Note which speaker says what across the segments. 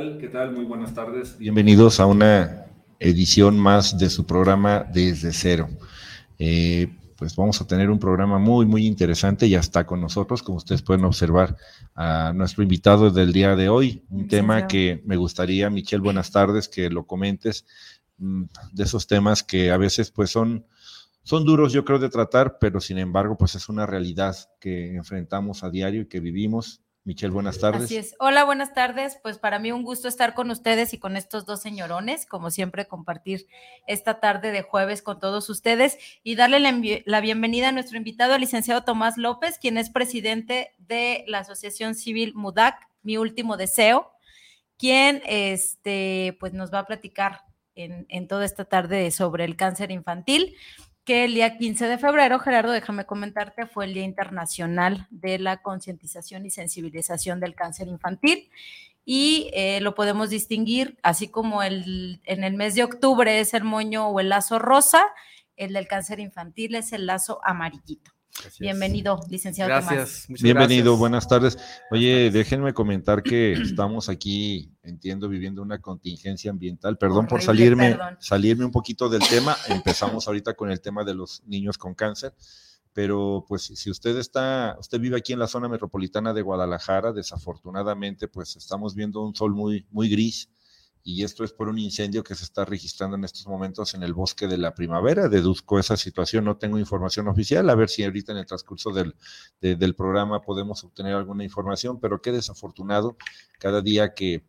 Speaker 1: tal? ¿Qué tal? Muy buenas tardes. Bienvenidos a una edición más de su programa Desde Cero. Eh, pues vamos a tener un programa muy, muy interesante. Ya está con nosotros, como ustedes pueden observar, a nuestro invitado del día de hoy. Un tema que me gustaría, Michelle, buenas tardes, que lo comentes. Mm, de esos temas que a veces pues son, son duros, yo creo, de tratar, pero sin embargo, pues es una realidad que enfrentamos a diario y que vivimos Michelle, buenas tardes.
Speaker 2: Así es. Hola, buenas tardes. Pues para mí un gusto estar con ustedes y con estos dos señorones, como siempre, compartir esta tarde de jueves con todos ustedes y darle la, bienvenida a nuestro invitado, el licenciado Tomás López, quien es presidente de la Asociación Civil MUDAC, Mi Último Deseo, quien este, pues nos va a platicar en, en toda esta tarde sobre el cáncer infantil el día 15 de febrero, Gerardo, déjame comentarte, fue el Día Internacional de la Concientización y Sensibilización del Cáncer Infantil. Y eh, lo podemos distinguir, así como el, en el mes de octubre es el moño o el lazo rosa, el del cáncer infantil es el lazo amarillito. Bienvenido, licenciado
Speaker 1: gracias, Bienvenido, buenas tardes. Oye, déjenme comentar que estamos aquí, entiendo, viviendo una contingencia ambiental. Perdón por salirme, salirme un poquito del tema. Empezamos ahorita con el tema de los niños con cáncer. Pero pues si usted está, usted vive aquí en la zona metropolitana de Guadalajara, desafortunadamente pues estamos viendo un sol muy, muy gris y esto es por un incendio que se está registrando en estos momentos en el bosque de la primavera. Deduzco esa situación, no tengo información oficial, a ver si ahorita en el transcurso del, del programa podemos obtener alguna información, pero qué desafortunado cada día que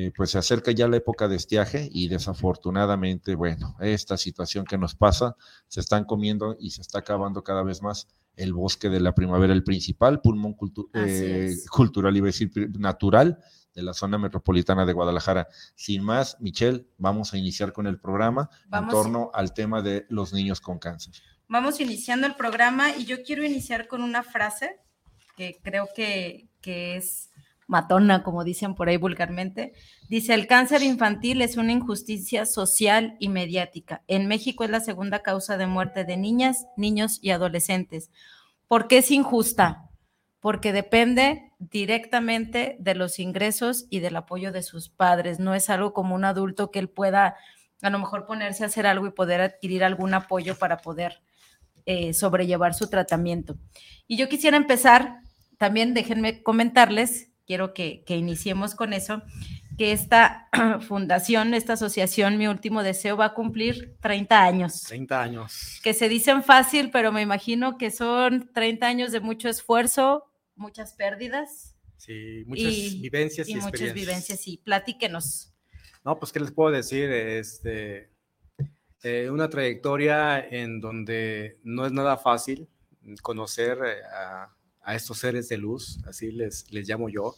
Speaker 1: eh, pues se acerca ya la época de estiaje y desafortunadamente, bueno, esta situación que nos pasa, se están comiendo y se está acabando cada vez más el bosque de la primavera, el principal pulmón eh, cultural, iba a decir natural, de la zona metropolitana de Guadalajara. Sin más, Michelle, vamos a iniciar con el programa en torno al tema de los niños con cáncer.
Speaker 2: Vamos iniciando el programa y yo quiero iniciar con una frase que creo que, que es matona, como dicen por ahí vulgarmente. Dice, el cáncer infantil es una injusticia social y mediática. En México es la segunda causa de muerte de niñas, niños y adolescentes. ¿Por qué es injusta? Porque depende directamente de los ingresos y del apoyo de sus padres. No es algo como un adulto que él pueda a lo mejor ponerse a hacer algo y poder adquirir algún apoyo para poder eh, sobrellevar su tratamiento. Y yo quisiera empezar también déjenme comentarles, quiero que, que iniciemos con eso, que esta fundación, esta asociación, mi último deseo, va a cumplir 30 años.
Speaker 3: 30 años.
Speaker 2: Que se dicen fácil, pero me imagino que son 30 años de mucho esfuerzo, muchas pérdidas.
Speaker 3: Sí, muchas vivencias y,
Speaker 2: y muchas vivencias y platíquenos.
Speaker 3: No, pues qué les puedo decir, este, eh, una trayectoria en donde no es nada fácil conocer eh, a, a estos seres de luz, así les, les llamo yo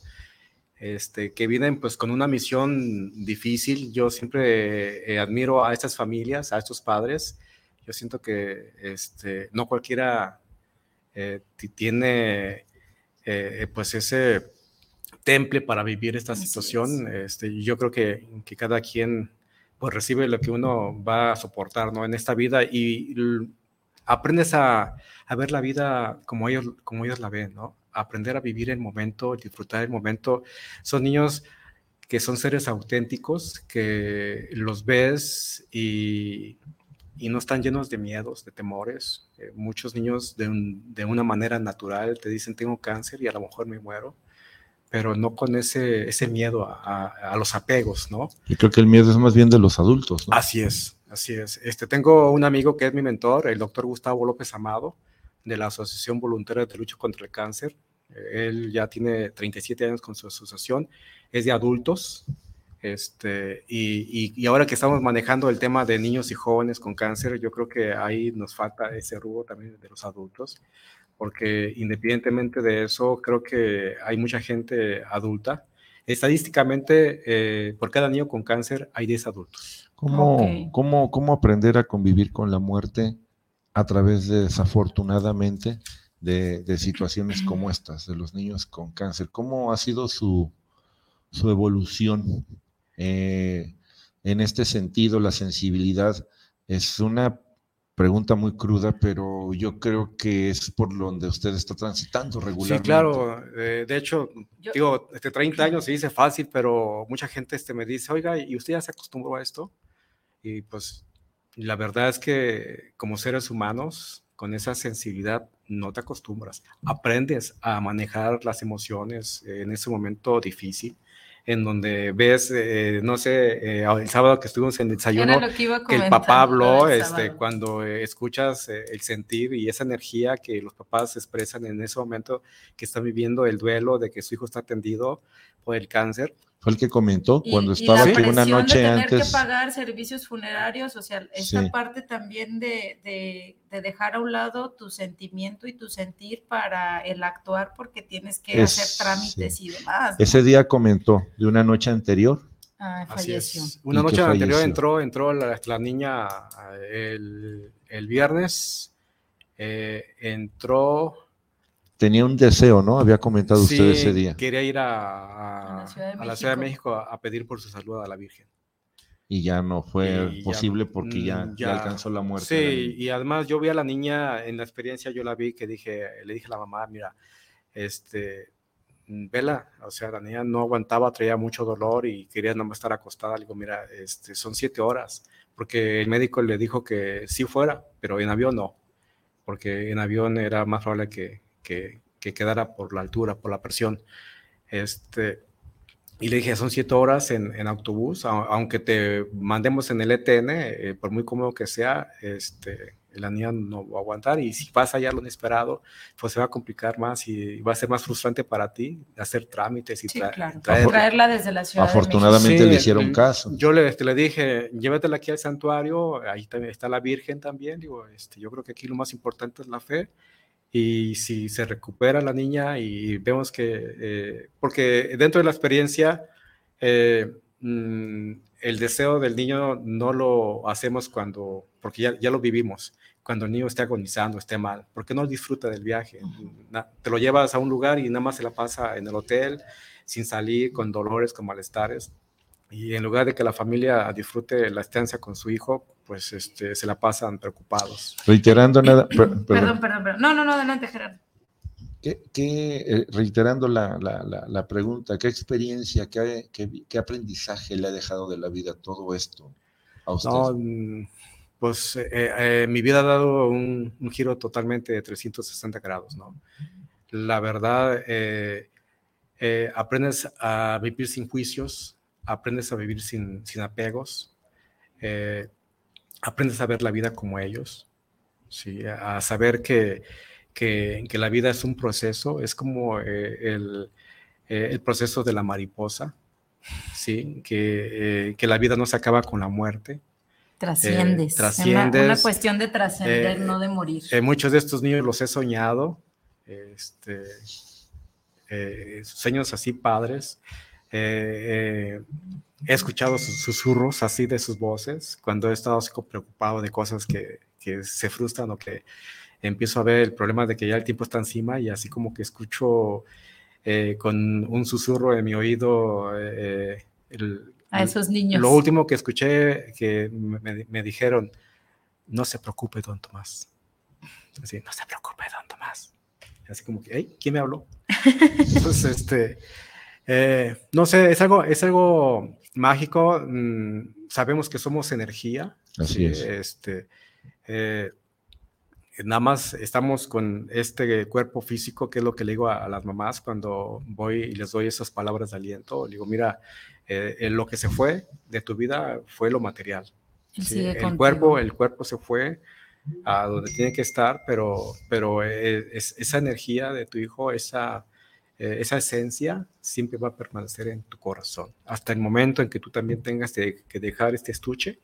Speaker 3: este, que vienen pues con una misión difícil. Yo siempre eh, admiro a estas familias, a estos padres. Yo siento que este, no cualquiera eh, tiene eh, pues ese temple para vivir esta situación. Este, yo creo que, que, cada quien pues recibe lo que uno va a soportar ¿no? en esta vida y aprendes a, a ver la vida como ellos, como ellos la ven, ¿no? aprender a vivir el momento, disfrutar el momento. Son niños que son seres auténticos, que los ves y, y no están llenos de miedos, de temores. Eh, muchos niños de, de, una manera natural te dicen tengo cáncer y a lo mejor me muero, pero no con ese, ese miedo a, a, los apegos, ¿no?
Speaker 1: Y creo que el miedo es más bien de los adultos, ¿no?
Speaker 3: Así es, así es. Este, tengo un amigo que es mi mentor, el doctor Gustavo López Amado de la Asociación Voluntaria de Lucha contra el Cáncer. Él ya tiene 37 años con su asociación, es de adultos. Este, y, y, ahora que estamos manejando el tema de niños y jóvenes con cáncer, yo creo que ahí nos falta ese rubro también de los adultos, porque independientemente de eso, creo que hay mucha gente adulta. Estadísticamente, eh, por cada niño con cáncer hay 10 adultos.
Speaker 1: ¿Cómo, okay. ¿cómo, ¿Cómo aprender a convivir con la muerte a través de, desafortunadamente, de, de, situaciones como estas, de los niños con cáncer. ¿Cómo ha sido su, su evolución eh, en este sentido? La sensibilidad es una pregunta muy cruda, pero yo creo que es por donde usted está transitando regularmente.
Speaker 3: Sí, claro. Eh, de hecho, yo, digo, este 30 años se dice fácil, pero mucha gente este, me dice, oiga, ¿y usted ya se acostumbró a esto? Y pues la verdad es que como seres humanos, con esa sensibilidad, no te acostumbras. Aprendes a manejar las emociones en ese momento difícil, en donde ves, eh, no sé, eh, el sábado que estuvimos en el desayuno, que, que, el papá habló, el este, cuando eh, escuchas el sentir y esa energía que los papás expresan en ese momento que están viviendo el duelo de que su hijo está atendido por el cáncer,
Speaker 1: fue el que comentó cuando y, estaba
Speaker 2: y
Speaker 1: aquí una noche
Speaker 2: de tener
Speaker 1: antes.
Speaker 2: que pagar servicios funerarios, o sea, esa sí. parte también de, de, de, dejar a un lado tu sentimiento y tu sentir para el actuar, porque tienes que es, hacer trámites sí. y demás.
Speaker 1: ¿no? Ese día comentó de una noche anterior.
Speaker 2: Ah, falleció.
Speaker 3: Una noche anterior entró, entró la, la niña el, el viernes, eh, entró
Speaker 1: tenía un deseo, ¿no? Había comentado
Speaker 3: sí,
Speaker 1: usted ese día.
Speaker 3: Quería ir a, a, la, Ciudad a la, Ciudad de México a, a, pedir por su salud a la Virgen.
Speaker 1: Y ya no fue y posible ya, porque ya, ya, ya, alcanzó la muerte.
Speaker 3: Sí, y además yo vi a la niña en la experiencia, yo la vi que dije, le dije a la mamá, mira, este, vela, o sea, la niña no aguantaba, traía mucho dolor y quería nomás estar acostada. Le digo, mira, este, son siete horas, porque el médico le dijo que sí fuera, pero en avión no, porque en avión era más probable que, que, que, quedara por la altura, por la presión. Este, y le dije, son siete horas en, en autobús, aunque te mandemos en el ETN, eh, por muy cómodo que sea, este, la niña no va a aguantar y si pasa ya lo inesperado, pues se va a complicar más y va a ser más frustrante para ti hacer trámites y
Speaker 2: sí, tra claro. traer, traerla desde la ciudad.
Speaker 1: Afortunadamente le hicieron sí, caso.
Speaker 3: Yo le, este, le dije, llévatela aquí al santuario, ahí también está la Virgen también, digo, este, yo creo que aquí lo más importante es la fe y si se recupera la niña y vemos que, eh, porque dentro de la experiencia, eh, mmm, el deseo del niño no lo hacemos cuando, porque ya, ya, lo vivimos, cuando el niño esté agonizando, esté mal, porque no disfruta del viaje. Te lo llevas a un lugar y nada más se la pasa en el hotel, sin salir, con dolores, con malestares. Y en lugar de que la familia disfrute la estancia con su hijo, pues este, se la pasan preocupados.
Speaker 1: Reiterando nada. Per,
Speaker 2: perdón. perdón, perdón, perdón. No, no, no, adelante, Gerardo.
Speaker 1: ¿Qué, qué, eh, reiterando la, la, la, la, pregunta, ¿qué experiencia, qué, qué, qué, aprendizaje le ha dejado de la vida todo esto a usted?
Speaker 3: No, mm, pues eh, eh, mi vida ha dado un, un, giro totalmente de 360 grados, ¿no? la verdad, eh, eh, aprendes a vivir sin juicios, aprendes a vivir sin, sin apegos, eh, aprendes a ver la vida como ellos, ¿sí? a saber que, que, que la vida es un proceso, es como el, el, proceso de la mariposa, ¿sí? que, que la vida no se acaba con la muerte,
Speaker 2: Trasciendes.
Speaker 3: trasciendes.
Speaker 2: Una, cuestión de trascender, no de morir.
Speaker 3: muchos de estos niños los he soñado, este, eh, sueños así padres. Eh, eh, he escuchado susurros así de sus voces cuando he estado así preocupado de cosas que, que, se frustran o que empiezo a ver el problema de que ya el tiempo está encima y así como que escucho con un susurro en mi oído
Speaker 2: a esos niños.
Speaker 3: Lo último que escuché que me, me dijeron, no se preocupe, don Tomás. Así, no se preocupe, don Tomás así como que, hey, ¿quién me habló? Entonces, este, eh, no sé, es algo, es algo mágico. Mm, sabemos que somos energía.
Speaker 1: Así es.
Speaker 3: Este, eh, nada más estamos con este cuerpo físico, que es lo que le digo a, las mamás cuando voy y les doy esas palabras de aliento. Le digo, mira, eh, lo que se fue de tu vida fue lo material. el cuerpo, el cuerpo se fue, a donde tiene que estar, pero, pero eh, es, esa energía de tu hijo, esa, eh, esa esencia siempre va a permanecer en tu corazón. Hasta el momento en que tú también tengas que dejar este estuche,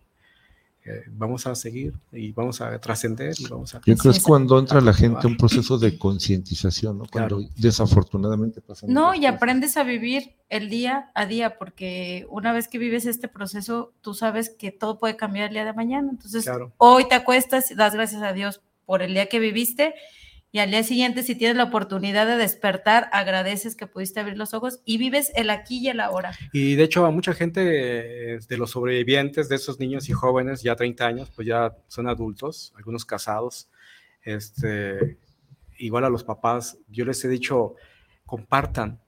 Speaker 3: eh, vamos a seguir y vamos a trascender y vamos a...
Speaker 1: Yo creo que es cuando entra la gente un proceso de concientización, ¿no? Cuando desafortunadamente pasa.
Speaker 2: No, y aprendes a vivir el día a día, porque una vez que vives este proceso, tú sabes que todo puede cambiar el día de mañana. Entonces, hoy te acuestas, das gracias a Dios por el día que viviste y al día siguiente, si tienes la oportunidad de despertar, agradeces que pudiste abrir los ojos y vives el aquí y el ahora.
Speaker 3: Y de hecho, a mucha gente eh, de los sobrevivientes, de esos niños y jóvenes, ya 30 años, pues ya son adultos, algunos casados, este, igual a los papás, yo les he dicho, compartan,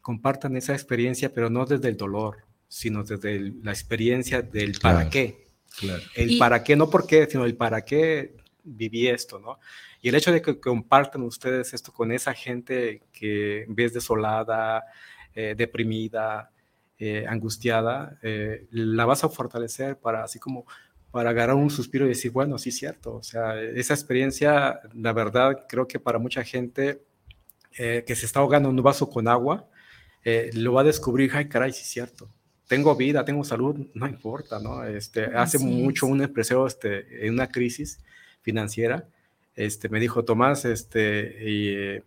Speaker 3: compartan esa experiencia, pero no desde el dolor, sino desde la experiencia del para qué. El para qué, no por qué, sino el para qué viví esto, ¿no? Y el hecho de que compartan ustedes esto con esa gente que vez desolada, eh, deprimida, eh, angustiada, eh, la vas a fortalecer para así como para agarrar un suspiro y decir, bueno, sí es cierto. O sea, esa experiencia, la verdad, creo que para mucha gente que se está ahogando en un vaso con agua, lo va a descubrir, ay, caray, sí cierto. Tengo vida, tengo salud, no importa, ¿no? Este, hace mucho un empresario este, en una crisis financiera este, me dijo, Tomás, este, y,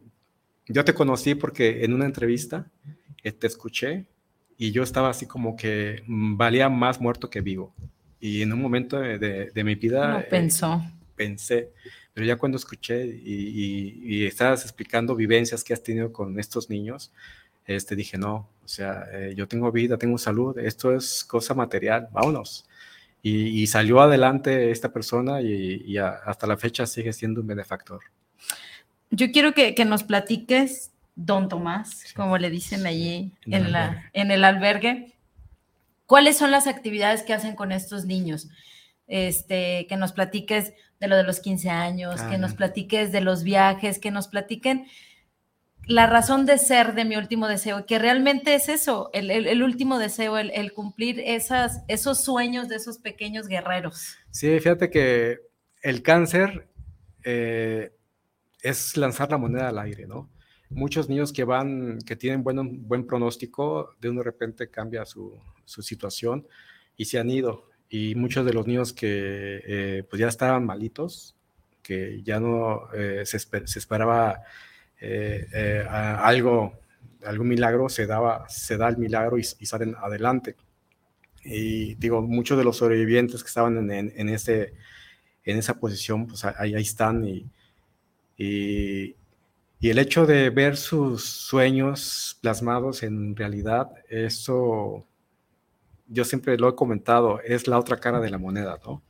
Speaker 3: yo te conocí porque en una entrevista eh, te escuché y yo estaba así como que mm, valía más muerto que vivo. Y en un momento de, mi vida...
Speaker 2: No pensó.
Speaker 3: pensé, pero ya cuando escuché y, y, estabas explicando vivencias que has tenido con estos niños, este, dije, no, o sea, eh, yo tengo vida, tengo salud, esto es cosa material, vámonos. Y, salió adelante esta persona y, hasta la fecha sigue siendo un benefactor.
Speaker 2: Yo quiero que, nos platiques, don Tomás, como le dicen allí en, la, en el albergue, cuáles son las actividades que hacen con estos niños. Este, que nos platiques de lo de los 15 años, que nos platiques de los viajes, que nos platiquen la razón de ser de mi último deseo, que realmente es eso, el, último deseo, el, cumplir esas, esos sueños de esos pequeños guerreros.
Speaker 3: Sí, fíjate que el cáncer eh, es lanzar la moneda al aire, ¿no? Muchos niños que van, que tienen buen, buen pronóstico, de un repente cambia su, situación y se han ido. Y muchos de los niños que eh, pues ya estaban malitos, que ya no eh, se, se esperaba eh, eh, algo, algún milagro, se, daba, se da el milagro y, salen adelante. Y digo, muchos de los sobrevivientes que estaban en, ese, en esa posición, pues ahí, ahí están. Y, y, y, el hecho de ver sus sueños plasmados en realidad, eso, yo siempre lo he comentado, es la otra cara de la moneda, ¿no?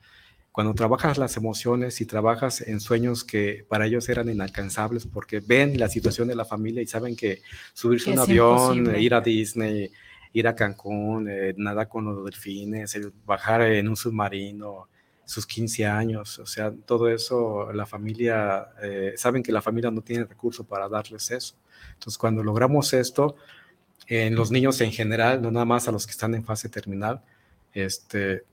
Speaker 3: Cuando trabajas las emociones y trabajas en sueños que para ellos eran inalcanzables porque ven la situación de la familia y saben que subirse a un avión, ir a Disney, ir a Cancún, eh, nadar con los delfines, bajar en un submarino, sus 15 años, o sea, todo eso, la familia, eh, saben que la familia no tiene recursos para darles eso. Entonces, cuando logramos esto, en los niños en general, no nada más a los que están en fase terminal, este,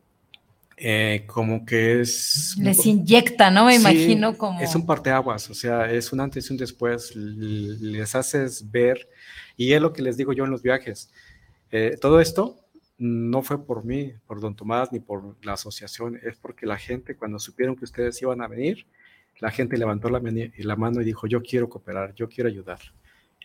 Speaker 3: eh, como que es...
Speaker 2: Les inyecta, ¿no? Me imagino como...
Speaker 3: Es un parteaguas, o sea, es un antes y un después, les haces ver, y es lo que les digo yo en los viajes. Eh, todo esto no fue por mí, por don Tomás, ni por la asociación, es porque la gente, cuando supieron que ustedes iban a venir, la gente levantó la, la mano y dijo, yo quiero cooperar, yo quiero ayudar.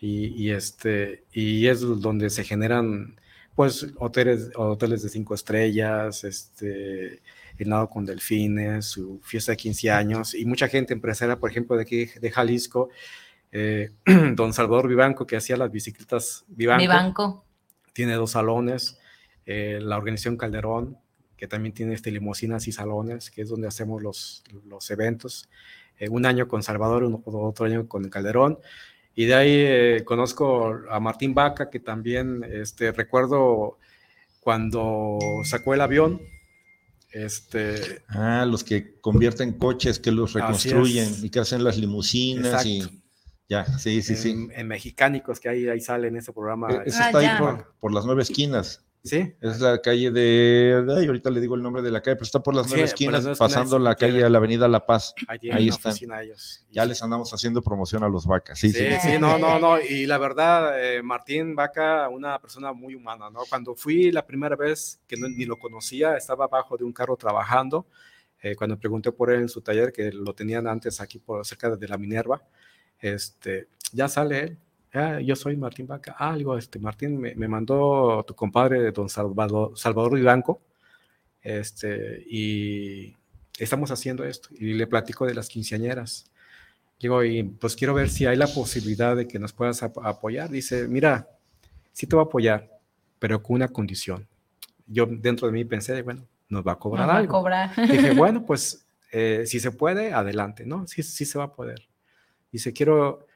Speaker 3: Y, y, este, y es donde se generan pues hoteles, hoteles de cinco estrellas, este, el nado con delfines, su fiesta de 15 años y mucha gente empresaria, por ejemplo, de aquí de Jalisco, eh, don Salvador Vivanco, que hacía las bicicletas Vivanco,
Speaker 2: Vivanco.
Speaker 3: tiene dos salones, eh, la organización Calderón, que también tiene este, limusinas y salones, que es donde hacemos los, los eventos. Eh, un año con Salvador, otro año con Calderón. Y de ahí eh, conozco a Martín Vaca, que también este, recuerdo cuando sacó el avión. Este,
Speaker 1: ah, los que convierten coches, que los reconstruyen y que hacen las limusinas y ya, sí, sí, sí.
Speaker 3: En Mexicánicos, que ahí, ahí sale en ese programa.
Speaker 1: E-, ese está ahí ah, por, por, las nueve esquinas.
Speaker 3: Sí.
Speaker 1: Es la calle de. Ay, ahorita le digo el nombre de la calle, pero está por las nueve esquinas, pasando la calle a la Avenida La Paz. Ahí están. Ya les andamos haciendo promoción a los vacas. Sí, sí,
Speaker 3: sí, no, no, no. Y la verdad, eh, Martín Vaca, una persona muy humana, ¿no? Cuando fui la primera vez, que ni lo conocía, estaba abajo de un carro trabajando. Eh, cuando pregunté por él en su taller, que lo tenían antes aquí por cerca de la Minerva, este, ya sale él Ah, yo soy Martín Vaca. Ah, algo, este, Martín, me, mandó tu compadre, don Salvador, Salvador Vivanco, este, y estamos haciendo esto. Y le platico de las quinceañeras. Digo, y pues quiero ver si hay la posibilidad de que nos puedas apoyar. Dice, mira, sí te voy a apoyar, pero con una condición. Yo dentro de mí pensé, bueno, nos va a cobrar nos algo.
Speaker 2: Va a cobrar.
Speaker 3: Dije, bueno, pues eh, si se puede, adelante, ¿no? Sí, sí se va a poder. Dice, quiero,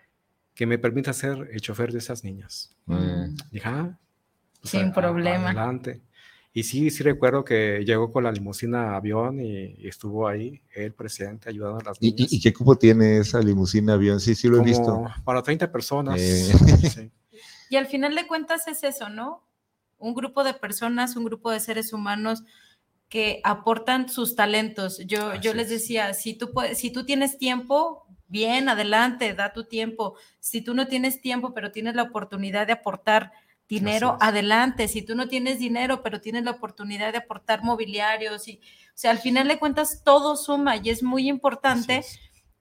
Speaker 3: que me permita ser el chofer de esas niñas. Mm. Dije, ah,
Speaker 2: pues Sin problema.
Speaker 3: Adelante. Y sí, sí recuerdo que llegó con la limusina avión y, estuvo ahí, el presidente, ayudando a las niñas.
Speaker 1: ¿Y, qué cupo tiene esa limusina avión? Sí, sí lo he visto.
Speaker 3: Para 30 personas.
Speaker 1: Eh.
Speaker 2: Y al final de cuentas es eso, ¿no? Un grupo de personas, un grupo de seres humanos que aportan sus talentos. Yo, yo les decía, si tú, puedes, si tú tienes tiempo, bien, adelante, da tu tiempo. Si tú no tienes tiempo, pero tienes la oportunidad de aportar dinero, adelante. Si tú no tienes dinero, pero tienes la oportunidad de aportar mobiliarios, y, o sea, al final de cuentas todo suma y es muy importante.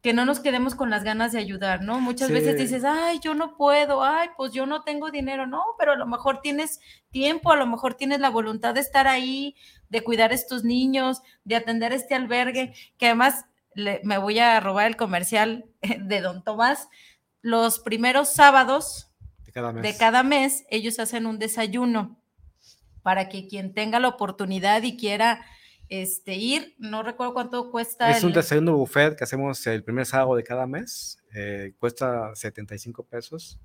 Speaker 2: que no nos quedemos con las ganas de ayudar, ¿no? Muchas veces dices, ay, yo no puedo, ay, pues yo no tengo dinero, no, pero a lo mejor tienes tiempo, a lo mejor tienes la voluntad de estar ahí, de cuidar a estos niños, de atender este albergue, que además me voy a robar el comercial de Don Tomás. Los primeros sábados de cada, mes. ellos hacen un desayuno para que quien tenga la oportunidad y quiera este, ir, no recuerdo cuánto cuesta.
Speaker 3: Es un desayuno buffet que hacemos el primer sábado de cada mes, eh, cuesta 75 pesos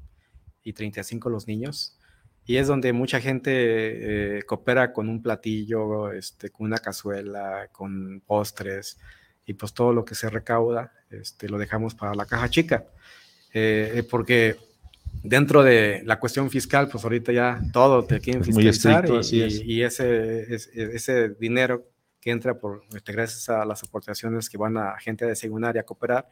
Speaker 3: y 35 los niños. Y es donde mucha gente eh, coopera con un platillo, este, con una cazuela, con postres y pues todo lo que se recauda este, lo dejamos para la caja chica. Eh, eh, porque dentro de la cuestión fiscal, pues ahorita ya todo te quieren fiscalizar y, ese, ese, dinero que entra por, este, gracias a las aportaciones que van a gente de secundaria a cooperar,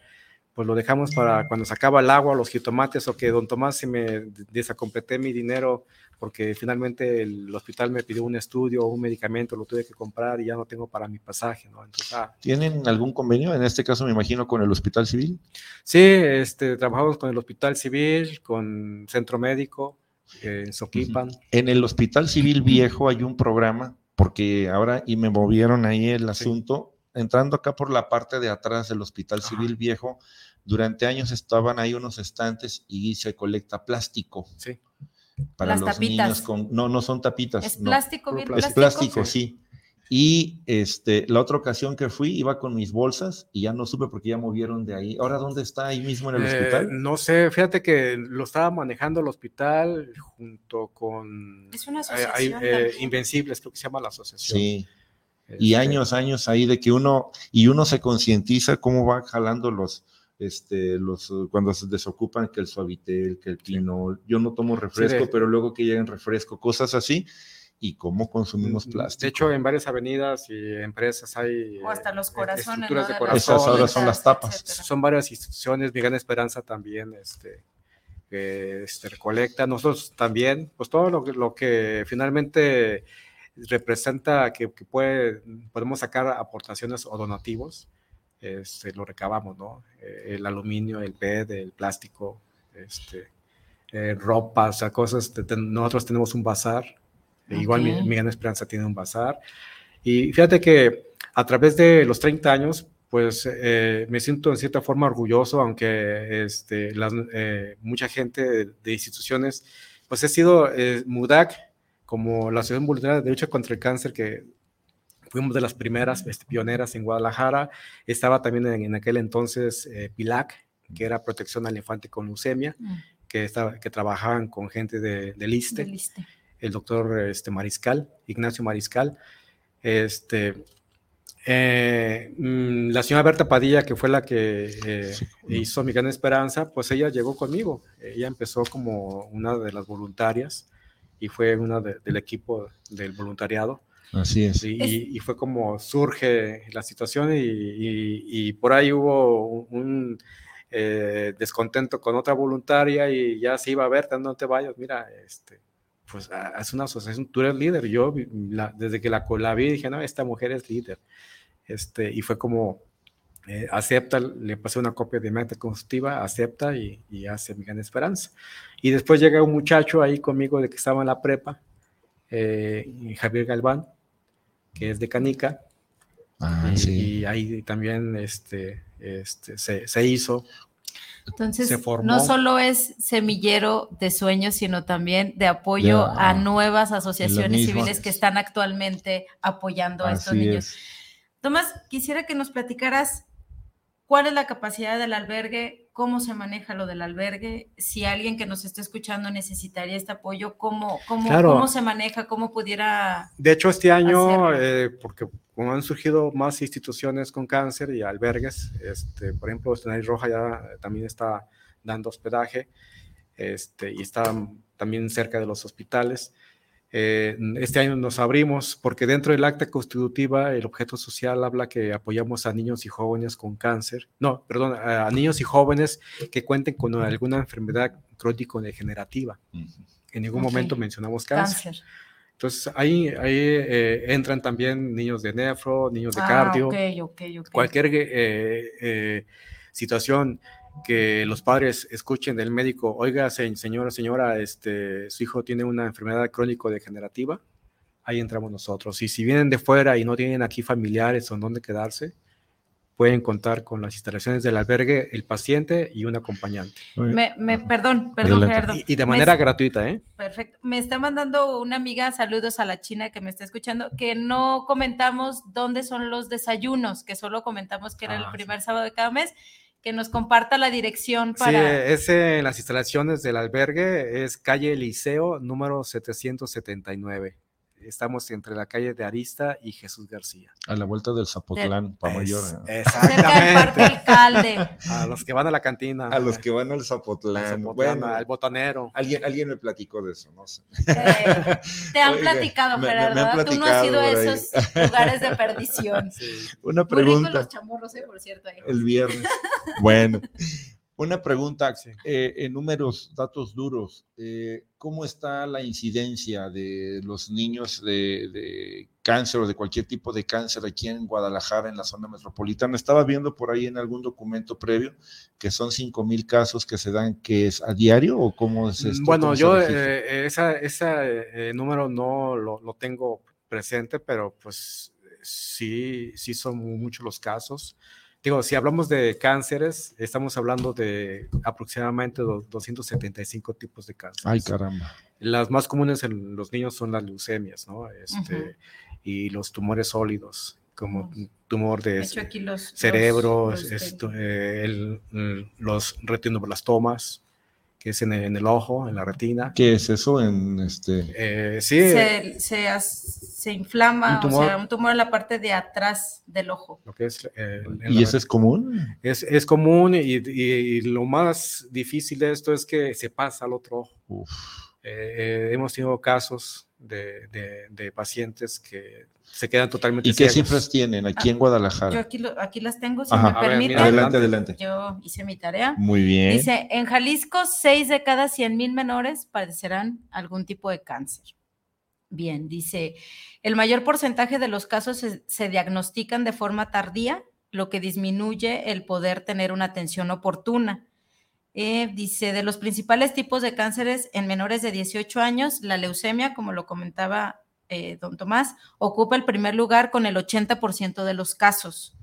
Speaker 3: pues lo dejamos para cuando se acaba el agua, los jitomates o que don Tomás se me desacompleté mi dinero porque finalmente el hospital me pidió un estudio o un medicamento, lo tuve que comprar y ya no tengo para mi pasaje, ¿no? Entonces, ah.
Speaker 1: ¿Tienen algún convenio? En este caso me imagino con el Hospital Civil.
Speaker 3: Sí, este, trabajamos con el Hospital Civil, con Centro Médico, en Soquipan.
Speaker 1: En el Hospital Civil Viejo hay un programa, porque ahora, y me movieron ahí el asunto, entrando acá por la parte de atrás del Hospital Civil Viejo, durante años estaban ahí unos estantes y se colecta plástico.
Speaker 3: Sí.
Speaker 1: Para Las los tapitas. niños con no no son tapitas
Speaker 2: es plástico bien
Speaker 1: es plástico, sí. y este la otra ocasión que fui iba con mis bolsas y ya no supe porque ya movieron de ahí. Ahora dónde está ahí mismo en el eh, hospital
Speaker 3: no sé fíjate que lo estaba manejando el hospital junto con
Speaker 2: es una asociación eh,
Speaker 3: Invencibles creo que se llama la asociación.
Speaker 1: Sí. Y este años, años ahí de que uno, y uno se concientiza cómo va jalando los, este, los, cuando se desocupan que el suavitel, que el pinol, yo no tomo refresco, pero luego que lleguen refresco, cosas así, y cómo consumimos plástico.
Speaker 3: De hecho, en varias avenidas y empresas hay...
Speaker 2: O hasta los eh, corazones.
Speaker 1: Esas ahora son las tapas.
Speaker 3: Son varias instituciones, Mi Gran Esperanza también, este, que este, recolecta. Nosotros también, pues todo lo, lo que finalmente representa que, puede, podemos sacar aportaciones o donativos, este, lo recabamos, ¿no? Eh, el aluminio, el PET, el plástico, este, eh, ropa, o sea, cosas. nosotros tenemos un bazar, igual mi, Gran Esperanza tiene un bazar. Y fíjate que a través de los 30 años, pues eh, me siento en cierta forma orgulloso, aunque este, mucha gente de, instituciones, pues he sido MUDAC, como la Asociación Voluntaria de Lucha contra el Cáncer, que fuimos de las primeras este, pioneras en Guadalajara. Estaba también en, aquel entonces eh, PILAC, que era protección al infante con leucemia, mm. que, estaba, que trabajaban con gente de, del ISTE, el doctor este, Mariscal, Ignacio Mariscal. Este, eh, mm, la señora Berta Padilla, que fue la que eh, hizo Mi Gran Esperanza, pues ella llegó conmigo. Ella empezó como una de las voluntarias y fue una del equipo del voluntariado.
Speaker 1: Así es.
Speaker 3: Y, fue como surge la situación y, por ahí hubo un, eh, descontento con otra voluntaria y ya se iba a ver, no te vayas, mira, este, pues es una asociación, tú eres líder. Yo desde que la, la vi dije, no, esta mujer es líder. Este, y fue como, eh, acepta, le pasé una copia de meta constitutiva, acepta y, hace mi gran esperanza. Y después llega un muchacho ahí conmigo de que estaba en la prepa, eh, Javier Galván, que es de Canica. Ah, y, ahí también este, este, se, hizo.
Speaker 2: Entonces, no solo es semillero de sueños, sino también de apoyo a nuevas asociaciones civiles que están actualmente apoyando a estos niños. Tomás, quisiera que nos platicaras cuál es la capacidad del albergue, cómo se maneja lo del albergue, si alguien que nos está escuchando necesitaría este apoyo, cómo, cómo, cómo se maneja, cómo pudiera...
Speaker 3: De hecho, este año, eh, porque como han surgido más instituciones con cáncer y albergues, este, por ejemplo, Escenario Roja ya también está dando hospedaje este, y está también cerca de los hospitales. Eh, este año nos abrimos porque dentro del acta constitutiva el objeto social habla que apoyamos a niños y jóvenes con cáncer, no, perdón, a niños y jóvenes que cuenten con alguna enfermedad crónico-degenerativa. En ningún momento mencionamos cáncer. Entonces ahí, ahí eh, entran también niños de nefro, niños de ah, cardio, cualquier eh, situación que los padres escuchen del médico, oiga, señora, señora, este, su hijo tiene una enfermedad crónico-degenerativa, ahí entramos nosotros. Y si vienen de fuera y no tienen aquí familiares o dónde quedarse, pueden contar con las instalaciones del albergue, el paciente y un acompañante.
Speaker 2: Me, perdón, perdón,
Speaker 3: Y, de manera gratuita, ¿eh?
Speaker 2: Perfecto. Me está mandando una amiga, saludos a la China que me está escuchando, que no comentamos dónde son los desayunos, que solo comentamos que era el ah, primer sábado de cada mes que nos comparta la dirección para...
Speaker 3: Sí, es en las instalaciones del albergue, es calle Liceo número 779. Estamos entre la calle de Arista y Jesús García.
Speaker 1: A la vuelta del Zapotlán, para mayor.
Speaker 3: Exactamente. A los que van a la cantina.
Speaker 1: A los que van al Zapotlán.
Speaker 3: bueno, al botanero.
Speaker 1: Alguien, alguien me platicó de eso, no sé.
Speaker 2: te han platicado, Gerardo. Tú no has ido a esos lugares de perdición.
Speaker 1: Una pregunta.
Speaker 2: los chamorros, eh, por cierto.
Speaker 1: El viernes. bueno. Una pregunta, eh, en números, datos duros, eh, ¿cómo está la incidencia de los niños de, cáncer o de cualquier tipo de cáncer aquí en Guadalajara, en la zona metropolitana? Estaba viendo por ahí en algún documento previo que son 5 mil casos que se dan, que es a diario o cómo es esto?
Speaker 3: Bueno, yo eh, ese número no lo, lo tengo presente, pero pues sí, sí son muchos los casos. Digo, si hablamos de cánceres, estamos hablando de aproximadamente 275 tipos de cáncer.
Speaker 1: Ay, caramba.
Speaker 3: Las más comunes en los niños son las leucemias, ¿no? Este, Y los tumores sólidos, como tumor de cerebro, este, eh, los retinoblastomas, que es en el, ojo, en la retina.
Speaker 1: ¿Qué es eso en este?
Speaker 3: Eh, sí.
Speaker 2: Se, se inflama, o sea, un tumor en la parte de atrás del ojo.
Speaker 1: Eh, ¿Y eso es común?
Speaker 3: Es, común y, lo más difícil de esto es que se pasa al otro ojo. Eh, hemos tenido casos de, pacientes que se quedan totalmente
Speaker 1: ¿Y qué cifras tienen aquí en Guadalajara?
Speaker 2: Yo aquí, aquí las tengo, si me permiten.
Speaker 1: adelante, adelante.
Speaker 2: Yo hice mi tarea.
Speaker 1: Muy bien.
Speaker 2: Dice, en Jalisco, 6 de cada 100 mil menores padecerán algún tipo de cáncer. Bien, dice, el mayor porcentaje de los casos se, diagnostican de forma tardía, lo que disminuye el poder tener una atención oportuna. Eh, dice, de los principales tipos de cánceres en menores de 18 años, la leucemia, como lo comentaba eh, don Tomás, ocupa el primer lugar con el 80% de los casos.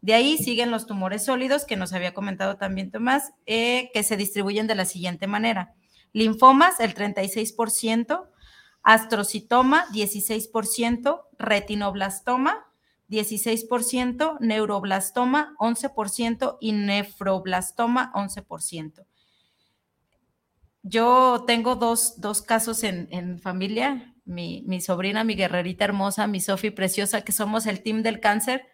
Speaker 2: De ahí siguen los tumores sólidos, que nos había comentado también Tomás, eh, que se distribuyen de la siguiente manera. Linfomas, el 36%, astrocitoma 16%, retinoblastoma 16%, neuroblastoma 11% y nefroblastoma 11%. Yo tengo dos, casos en, familia, mi, sobrina, mi guerrerita hermosa, mi Sofi preciosa, que somos el team del cáncer,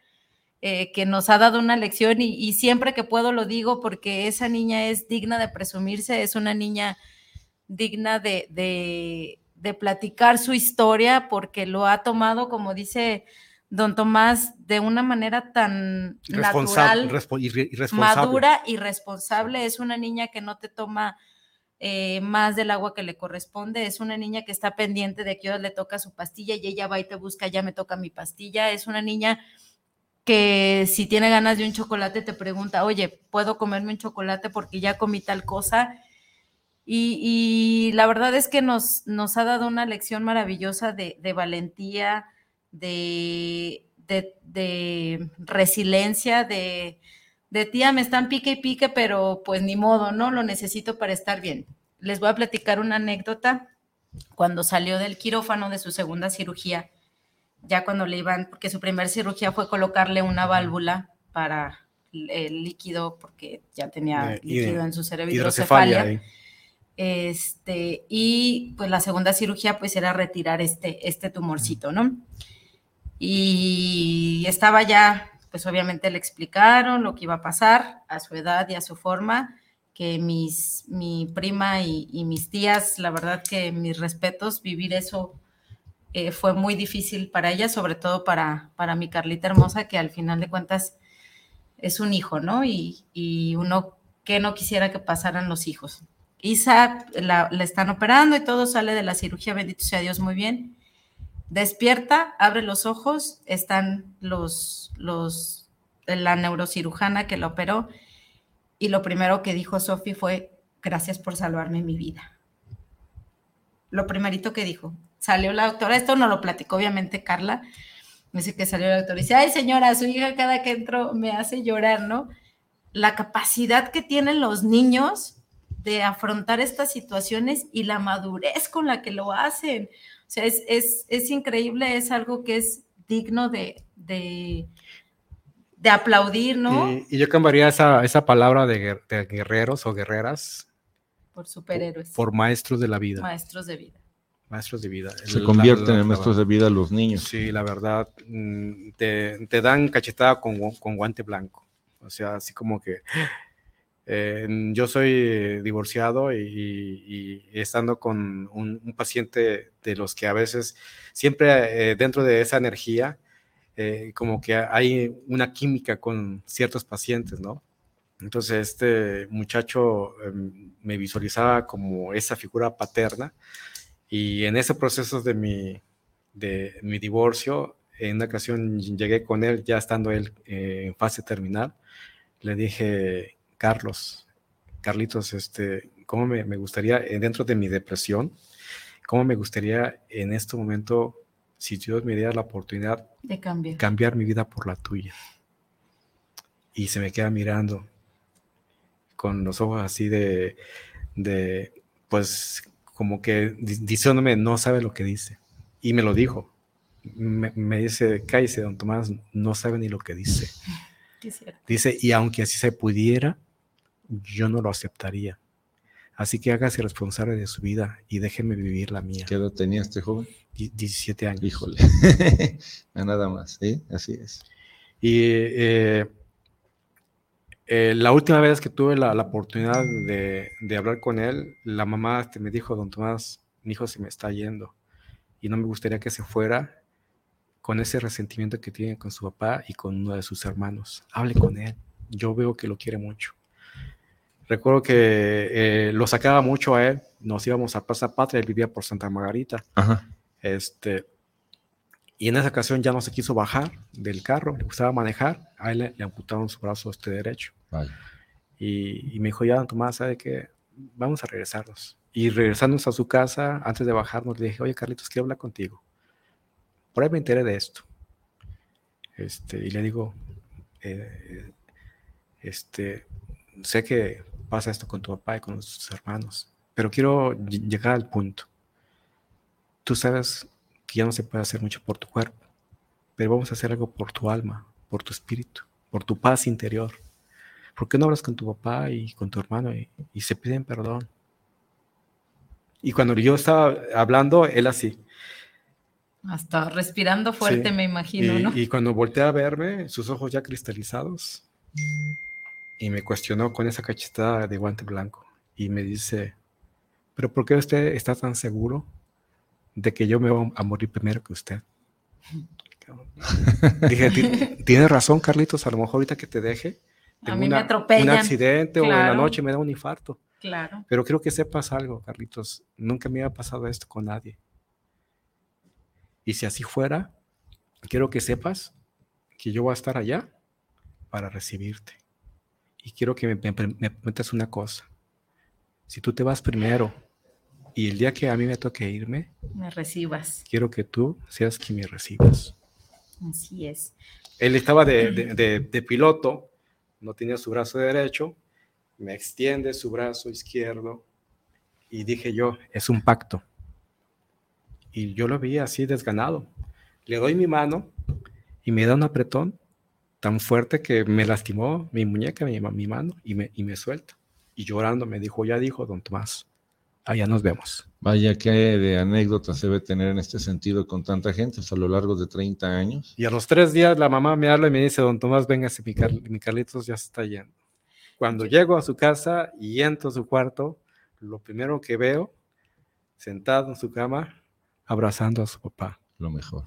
Speaker 2: eh, que nos ha dado una lección y, siempre que puedo lo digo porque esa niña es digna de presumirse, es una niña digna de, de platicar su historia porque lo ha tomado, como dice don Tomás, de una manera tan natural, madura y responsable. Es una niña que no te toma eh, más del agua que le corresponde. Es una niña que está pendiente de que hoy le toca su pastilla y ella va y te busca, ya me toca mi pastilla. Es una niña que si tiene ganas de un chocolate te pregunta, oye, ¿puedo comerme un chocolate porque ya comí tal cosa? Y, la verdad es que nos, nos ha dado una lección maravillosa de, valentía, de, de, resiliencia, de, de tía, me están pique y pique, pero pues ni modo, ¿no? Lo necesito para estar bien. Les voy a platicar una anécdota. Cuando salió del quirófano de su segunda cirugía, ya cuando le iban, porque su primera cirugía fue colocarle una válvula para el líquido, porque ya tenía líquido en su cerebro, hidrocefalia. Este, y pues la segunda cirugía pues era retirar este, este tumorcito, ¿no? Y estaba ya, pues obviamente le explicaron lo que iba a pasar a su edad y a su forma, que mis, mi prima y, mis tías, la verdad que mis respetos, vivir eso eh, fue muy difícil para ella, sobre todo para, para mi Carlita hermosa, que al final de cuentas es un hijo, ¿no? Y, y uno que no quisiera que pasaran los hijos. Isa la, están operando y todo sale de la cirugía, bendito sea Dios, muy bien. Despierta, abre los ojos, están los, los, la neurocirujana que la operó y lo primero que dijo Sofi fue, gracias por salvarme mi vida. Lo primerito que dijo, salió la doctora, esto no lo platicó obviamente Carla, me dice que salió la doctora y dice, ay señora, su hija cada que entro me hace llorar, ¿no? La capacidad que tienen los niños de afrontar estas situaciones y la madurez con la que lo hacen. O sea, es, increíble, es algo que es digno de, de, aplaudir, ¿no?
Speaker 3: Y, yo cambiaría esa, esa palabra de, guerreros o guerreras.
Speaker 2: Por superhéroes.
Speaker 3: Por, maestros de la vida.
Speaker 2: Maestros de vida.
Speaker 3: Maestros de vida.
Speaker 1: Se convierten en maestros de vida los niños.
Speaker 3: Sí, la verdad, mm, te, te dan cachetada con, con guante blanco. O sea, así como que eh, yo soy divorciado y, estando con un, paciente de los que a veces, siempre eh, dentro de esa energía, eh, como que hay una química con ciertos pacientes, ¿no? Entonces este muchacho em, me visualizaba como esa figura paterna y en ese proceso de mi, de mi divorcio, en una ocasión llegué con él ya estando él en fase terminal, le dije, Carlos, Carlitos, este, ¿cómo me, gustaría, eh, dentro de mi depresión, cómo me gustaría en este momento, si Dios me diera la oportunidad
Speaker 2: de cambiar,
Speaker 3: cambiar mi vida por la tuya? Y se me queda mirando con los ojos así de, de pues, como que diciéndome, no sabe lo que dice. Y me lo dijo. Me, me dice, cállese, don Tomás, no sabe ni lo que dice. Dice, y aunque así se pudiera, yo no lo aceptaría. Así que hágase responsable de su vida y déjeme vivir la mía.
Speaker 1: ¿Qué edad tenía este joven?
Speaker 3: 17 años.
Speaker 1: Híjole, nada más, ¿sí? Así es.
Speaker 3: Y eh, eh, la última vez que tuve la, oportunidad de, hablar con él, la mamá este, me dijo, don Tomás, mi hijo se me está yendo y no me gustaría que se fuera con ese resentimiento que tiene con su papá y con uno de sus hermanos. Hable con él. Yo veo que lo quiere mucho. Recuerdo que eh, lo sacaba mucho a él. Nos íbamos a Plaza Patria, él vivía por Santa Margarita. Este, y en esa ocasión ya no se quiso bajar del carro, le gustaba manejar. A él le, amputaron su brazo este derecho. Y, me dijo, ya, Tomás, ¿sabe qué? Vamos a regresarnos. Y regresándonos a su casa, antes de bajarnos, le dije, oye, Carlitos, quiero hablar contigo. Por ahí me enteré de esto. Este, y le digo, eh, este, sé que pasa esto con tu papá y con tus hermanos, pero quiero llegar al punto. Tú sabes que ya no se puede hacer mucho por tu cuerpo, pero vamos a hacer algo por tu alma, por tu espíritu, por tu paz interior. ¿Por qué no hablas con tu papá y con tu hermano y, se piden perdón? Y cuando yo estaba hablando, él así.
Speaker 2: Hasta respirando fuerte, me imagino,
Speaker 3: y,
Speaker 2: ¿no?
Speaker 3: Y cuando volteé a verme, sus ojos ya cristalizados, y me cuestionó con esa cachetada de guante blanco y me dice, pero ¿por qué usted está tan seguro de que yo me voy a morir primero que usted? Dije, tiene razón, Carlitos, a lo mejor ahorita que te deje,
Speaker 2: a mí me un
Speaker 3: accidente o en la noche me da un infarto.
Speaker 2: Claro.
Speaker 3: Pero quiero que sepas algo, Carlitos, nunca me ha pasado esto con nadie. Y si así fuera, quiero que sepas que yo voy a estar allá para recibirte. Y quiero que me, me, una cosa. Si tú te vas primero y el día que a mí me toque irme,
Speaker 2: me recibas.
Speaker 3: Quiero que tú seas quien me recibas.
Speaker 2: Así es.
Speaker 3: Él estaba de, de, de, piloto, no tenía su brazo derecho, me extiende su brazo izquierdo y dije yo, es un pacto. Y yo lo vi así desganado. Le doy mi mano y me da un apretón tan fuerte que me lastimó mi muñeca, mi, mi mano, y me, y me suelta. Y llorando me dijo, ya dijo don Tomás, allá nos vemos.
Speaker 1: Vaya que de anécdotas se debe tener en este sentido con tanta gente a lo largo de 30 años.
Speaker 3: Y a los tres días la mamá me habla y me dice, don Tomás, véngase, mi, mi Carlitos ya se está yendo. Cuando llego a su casa y entro a su cuarto, lo primero que veo, sentado en su cama, abrazando a su papá.
Speaker 1: Lo mejor.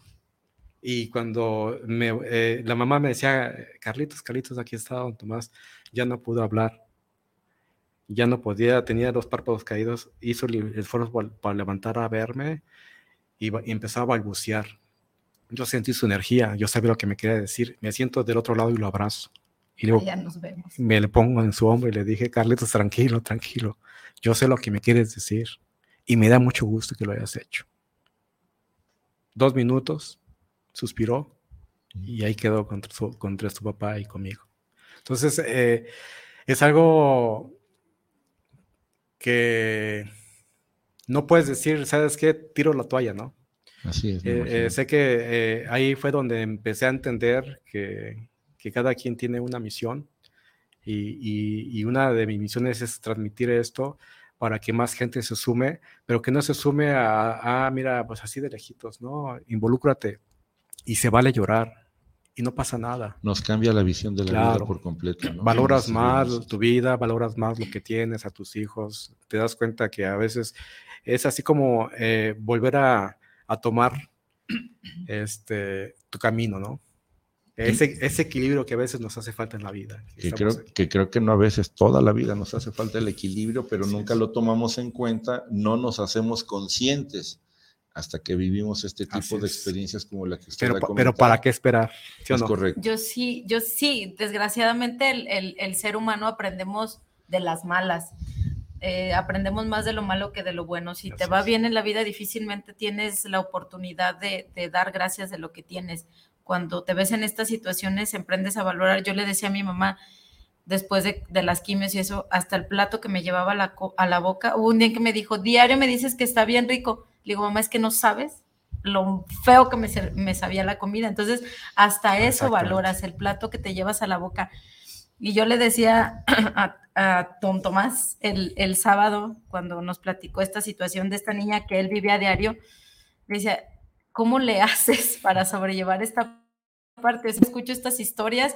Speaker 3: Y cuando me, eh, la mamá me decía, Carlitos, Carlitos, aquí está don Tomás, ya no pudo hablar. Ya no podía, tenía los párpados caídos, hizo el esfuerzo para levantar a verme y, empezó a balbucear. Yo sentí su energía, yo sabía lo que me quería decir. Me siento del otro lado y lo abrazo. Y luego me le pongo en su hombro y le dije, Carlitos, tranquilo, tranquilo. Yo sé lo que me quieres decir y me da mucho gusto que lo hayas hecho. Dos minutos, suspiró y ahí quedó contra su, contra su papá y conmigo. Entonces, eh, es algo que no puedes decir, ¿sabes qué? Tiro la toalla, ¿no?
Speaker 1: Así es.
Speaker 3: Eh, eh, sé que ahí fue donde empecé a entender que, que cada quien tiene una misión y, y, una de mis misiones es transmitir esto para que más gente se sume, pero que no se sume a, a mira, pues así de lejitos, ¿no? Involúcrate, y se vale llorar y no pasa nada.
Speaker 1: Nos cambia la visión de la vida por completo.
Speaker 3: Valoras más tu vida, valoras más lo que tienes, a tus hijos. Te das cuenta que a veces es así como eh, volver a, tomar este, tu camino, ¿no? Ese, ese, equilibrio que a veces nos hace falta en la vida.
Speaker 1: Que creo, que creo, que no a veces toda la vida nos hace falta el equilibrio, pero nunca lo tomamos en cuenta, no nos hacemos conscientes hasta que vivimos este tipo de experiencias como la que usted
Speaker 3: pero, pero para qué esperar
Speaker 1: ¿Sí es correcto.
Speaker 2: Yo sí yo sí desgraciadamente el, el, ser humano aprendemos de las malas. Eh, aprendemos más de lo malo que de lo bueno. Si te va bien en la vida difícilmente tienes la oportunidad de, de, dar gracias de lo que tienes. Cuando te ves en estas situaciones emprendes a valorar. Yo le decía a mi mamá después de, de las quimios y eso hasta el plato que me llevaba a la, a la boca hubo un día que me dijo diario me dices que está bien rico le digo, mamá, es que no sabes lo feo que me, me sabía la comida. Entonces, hasta eso valoras el plato que te llevas a la boca. Y yo le decía a, a Tom Tomás el, el, sábado, cuando nos platicó esta situación de esta niña que él vive a diario, me decía, ¿cómo le haces para sobrellevar esta parte? Escucho estas historias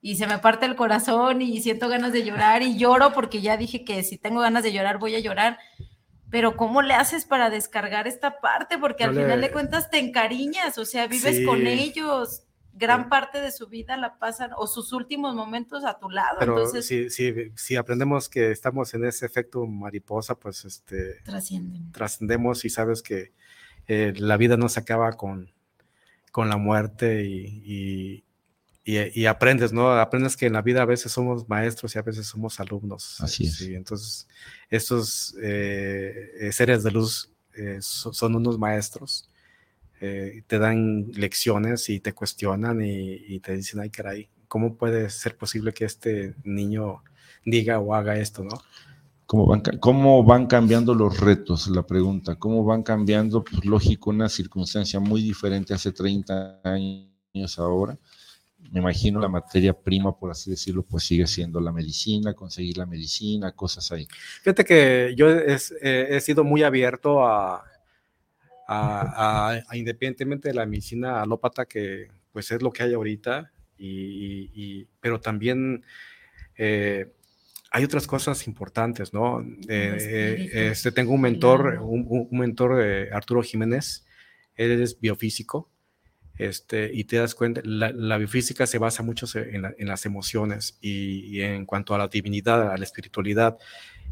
Speaker 2: y se me parte el corazón y siento ganas de llorar y lloro porque ya dije que si tengo ganas de llorar voy a llorar. Pero ¿cómo le haces para descargar esta parte? Porque al final de cuentas te encariñas, o sea, vives con ellos, gran parte de su vida la pasan o sus últimos momentos a tu lado.
Speaker 3: Pero Entonces, si, si, si, aprendemos que estamos en ese efecto mariposa, pues este, trascendemos y sabes que eh, la vida no se acaba con, con la muerte y, y, y, aprendes, ¿no? Aprendes que en la vida a veces somos maestros y a veces somos alumnos.
Speaker 1: Así es.
Speaker 3: entonces, estos eh, eh, seres de luz son unos maestros eh, te dan lecciones y te cuestionan y, te dicen, ay caray, ¿cómo puede ser posible que este niño diga o haga esto, no?
Speaker 1: ¿Cómo van, ¿Cómo van cambiando los retos? La pregunta, ¿cómo van cambiando? Pues lógico, una circunstancia muy diferente hace 30 años ahora. Me imagino la materia prima, por así decirlo, pues sigue siendo la medicina, conseguir la medicina, cosas ahí.
Speaker 3: Fíjate que yo he sido muy abierto a, a, independientemente de la medicina alópata, que pues es lo que hay ahorita, y, pero también eh, hay otras cosas importantes, ¿no? Eh, este, tengo un mentor, un, mentor, de Arturo Jiménez, él es biofísico, este, y te das cuenta, la, biofísica se basa mucho en, las emociones y, en cuanto a la divinidad, a la espiritualidad.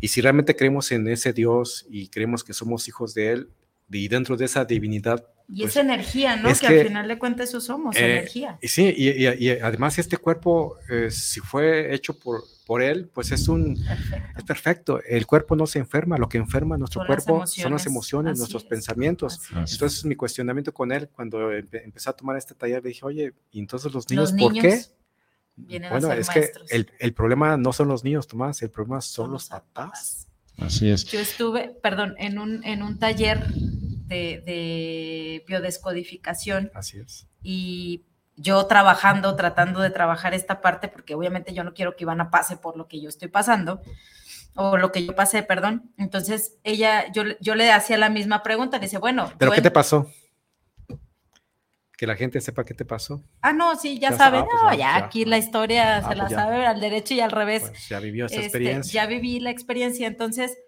Speaker 3: Y si realmente creemos en ese Dios y creemos que somos hijos de Él, y dentro de esa divinidad.
Speaker 2: Y esa pues, energía, ¿no? Que, al final de cuentas eso somos, eh, energía.
Speaker 3: Y sí, y, además este cuerpo, eh, si fue hecho por, por él, pues es un es perfecto. El cuerpo no se enferma, lo que enferma nuestro cuerpo son las emociones, nuestros pensamientos. Entonces mi cuestionamiento con él, cuando empecé a tomar este taller, le dije, oye, ¿y entonces los niños, ¿por qué? bueno, es que el, el, problema no son los niños, Tomás, el problema son, los papás.
Speaker 1: Así es.
Speaker 2: Yo estuve, perdón, en un, en un taller de, biodescodificación.
Speaker 3: Así es.
Speaker 2: Y yo trabajando, tratando de trabajar esta parte, porque obviamente yo no quiero que Ivana pase por lo que yo estoy pasando, o lo que yo pasé, perdón. Entonces, ella, yo, yo le hacía la misma pregunta, dice, bueno.
Speaker 3: ¿Pero qué te pasó? Que la gente sepa qué te pasó.
Speaker 2: Ah, no, sí, ya, sabe. Ah, pues ya, aquí la historia ah, se la pues sabe al derecho y al revés.
Speaker 3: Pues ya vivió esa este, experiencia.
Speaker 2: Ya viví la experiencia. Entonces,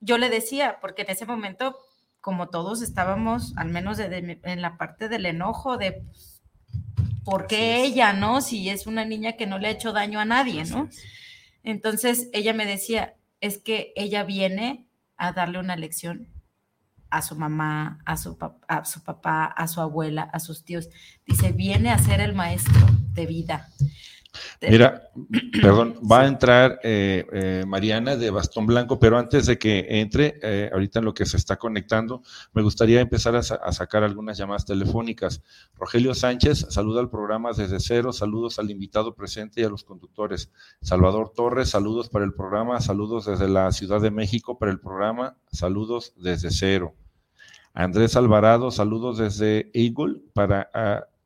Speaker 2: yo le decía, porque en ese momento, como todos estábamos, al menos en la parte del enojo, de por qué ella, ¿no? Si es una niña que no le ha hecho daño a nadie, ¿no? Entonces, ella me decía, es que ella viene a darle una lección a su mamá, a su, a su papá, a su abuela, a sus tíos. Dice, viene a ser el maestro de vida.
Speaker 1: Mira, perdón, va a entrar eh, eh, Mariana de Bastón Blanco, pero antes de que entre, eh, ahorita en lo que se está conectando, me gustaría empezar a, sacar algunas llamadas telefónicas. Rogelio Sánchez, saluda al programa desde cero, saludos al invitado presente y a los conductores. Salvador Torres, saludos para el programa, saludos desde la Ciudad de México para el programa, saludos desde cero. Andrés Alvarado, saludos desde Eagle para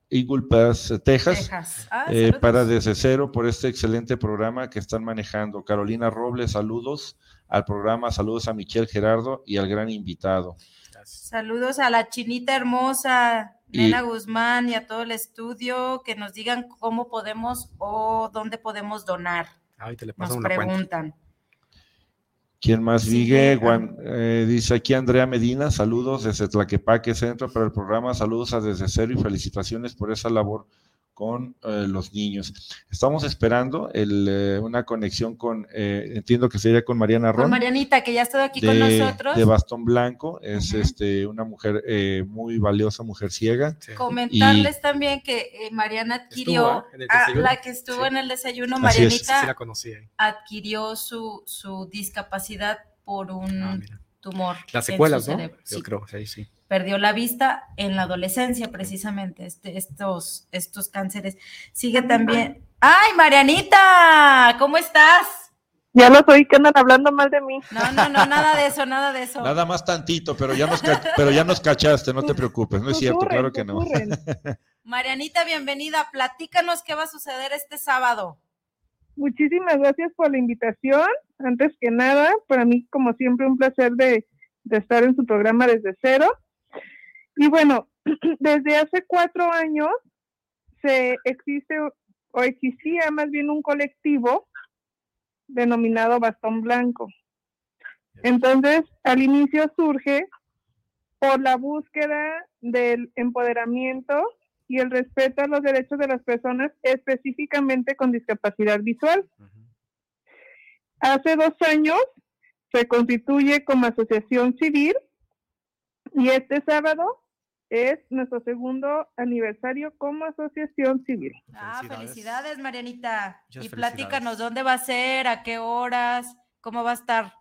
Speaker 1: Eagle Pass, Texas, ah, eh, para desde cero por este excelente programa que están manejando. Carolina Robles, saludos al programa, saludos a Michelle Gerardo y al gran invitado.
Speaker 2: Saludos a la chinita hermosa, Nena Guzmán y a todo el estudio, que nos digan cómo podemos o dónde podemos donar. nos preguntan.
Speaker 1: ¿Quién más sigue? Eh, dice aquí Andrea Medina, saludos desde Tlaquepaque Centro para el programa, saludos a Desde Cero y felicitaciones por esa labor con eh, los niños. Estamos esperando eh, una conexión con, eh, entiendo que sería con Mariana Ron. Con
Speaker 2: Marianita, que ya ha estado aquí con nosotros.
Speaker 1: De Bastón Blanco, es este, una mujer muy valiosa, mujer ciega.
Speaker 2: Comentarles también que Mariana adquirió, la que estuvo en el desayuno, Marianita adquirió su, su discapacidad por un ah, tumor.
Speaker 3: Las secuelas, ¿no? Yo creo, sí, sí
Speaker 2: perdió la vista en la adolescencia precisamente, este, estos, estos cánceres. Sigue también. ¡Ay, Marianita! ¿Cómo estás?
Speaker 4: Ya lo soy que andan hablando mal de mí.
Speaker 2: No, no, no, nada de eso, nada de eso.
Speaker 1: Nada más tantito, pero ya nos, pero ya nos cachaste, no te preocupes, no es cierto, claro que no.
Speaker 2: Marianita, bienvenida. Platícanos qué va a suceder este sábado.
Speaker 4: muchísimas gracias por la invitación. Antes que nada, para mí, como siempre, un placer de, de estar en su programa desde cero. Y bueno, desde hace cuatro años se existe o existía más bien un colectivo denominado Bastón Blanco. Entonces, al inicio surge por la búsqueda del empoderamiento y el respeto a los derechos de las personas específicamente con discapacidad visual. Hace dos años se constituye como asociación civil y este sábado es nuestro segundo aniversario como asociación civil.
Speaker 2: Ah, felicidades, Marianita. y platícanos, ¿dónde va a ser? ¿A qué horas? ¿Cómo va a estar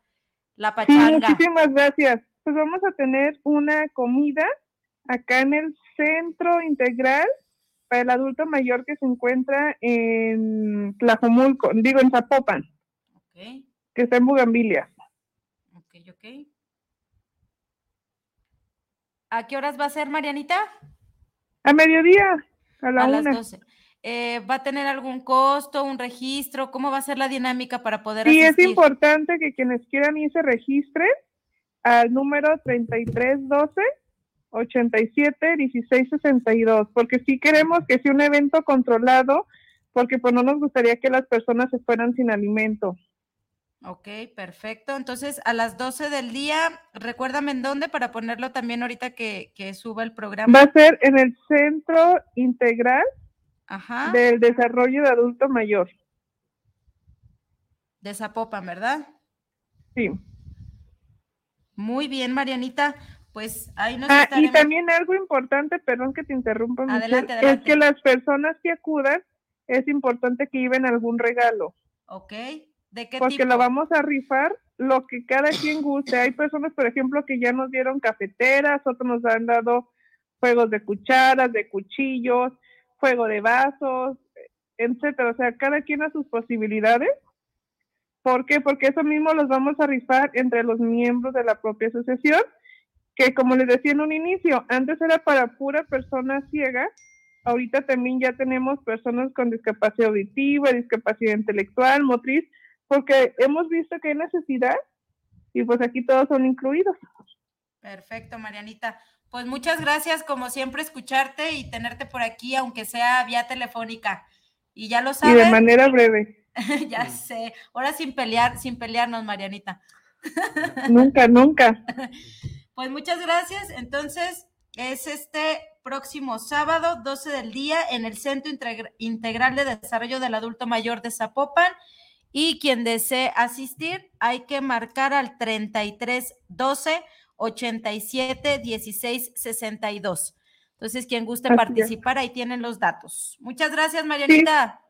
Speaker 2: la pachanga?
Speaker 4: muchísimas gracias. Pues vamos a tener una comida acá en el Centro Integral para el Adulto Mayor que se encuentra en Tlajomulco, digo en Zapopan, okay. que está en Bugambilia.
Speaker 2: Ok, ok. ¿A qué horas va a ser, Marianita?
Speaker 4: A mediodía, a la
Speaker 2: a
Speaker 4: Las
Speaker 2: 12. Eh, ¿Va a tener algún costo, un registro? ¿Cómo va a ser la dinámica para poder
Speaker 4: Sí, es importante que quienes quieran ir se registren al número 3312 87 16 62, porque sí queremos que sea un evento controlado, porque pues no nos gustaría que las personas se fueran sin alimento.
Speaker 2: Ok, perfecto. Entonces, a las 12 del día, recuérdame en dónde para ponerlo también ahorita que, suba el programa.
Speaker 4: Va a ser en el Centro Integral del Desarrollo de Adulto Mayor.
Speaker 2: De Zapopan, ¿verdad?
Speaker 4: Sí.
Speaker 2: Muy bien, Marianita. Pues ahí nos
Speaker 4: ah, Y también algo importante, perdón que te interrumpa, adelante, adelante. es que las personas que acudan, es importante que lleven algún regalo.
Speaker 2: Ok. ¿De qué
Speaker 4: Porque lo vamos a rifar lo que cada quien guste. Hay personas, por ejemplo, que ya nos dieron cafeteras, otros nos han dado juegos de cucharas, de cuchillos, juego de vasos, etcétera. O sea, cada quien a sus posibilidades. ¿Por qué? Porque eso mismo los vamos a rifar entre los miembros de la propia asociación, que como les decía en un inicio, antes era para pura persona ciega, ahorita también ya tenemos personas con discapacidad auditiva, discapacidad intelectual, motriz, porque hemos visto que hay necesidad y pues aquí todos son incluidos.
Speaker 2: Perfecto, Marianita. Pues muchas gracias, como siempre, escucharte y tenerte por aquí, aunque sea vía telefónica. Y ya lo sabes.
Speaker 4: Y de manera breve.
Speaker 2: ya sé. Ahora sin pelear, sin pelearnos, Marianita.
Speaker 4: nunca, nunca.
Speaker 2: Pues muchas gracias. Entonces, es este próximo sábado, 12 del día, en el Centro Integral de Desarrollo del Adulto Mayor de Zapopan. Y quien desee asistir, hay que marcar al 33 12 87 16 62. Entonces, quien guste participar, ahí tienen los datos. Muchas gracias, Marianita.